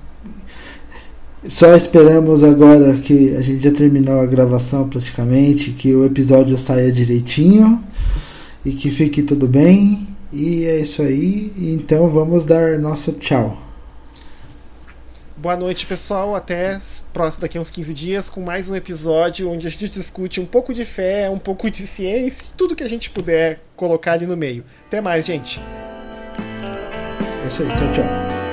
só esperamos agora que a gente já terminou a gravação praticamente, que o episódio saia direitinho e que fique tudo bem. E é isso aí. Então vamos dar nosso tchau. Boa noite, pessoal. Até próximo daqui a uns 15 dias com mais um episódio onde a gente discute um pouco de fé, um pouco de ciência e tudo que a gente puder colocar ali no meio. Até mais, gente. É isso aí. Tchau, tchau.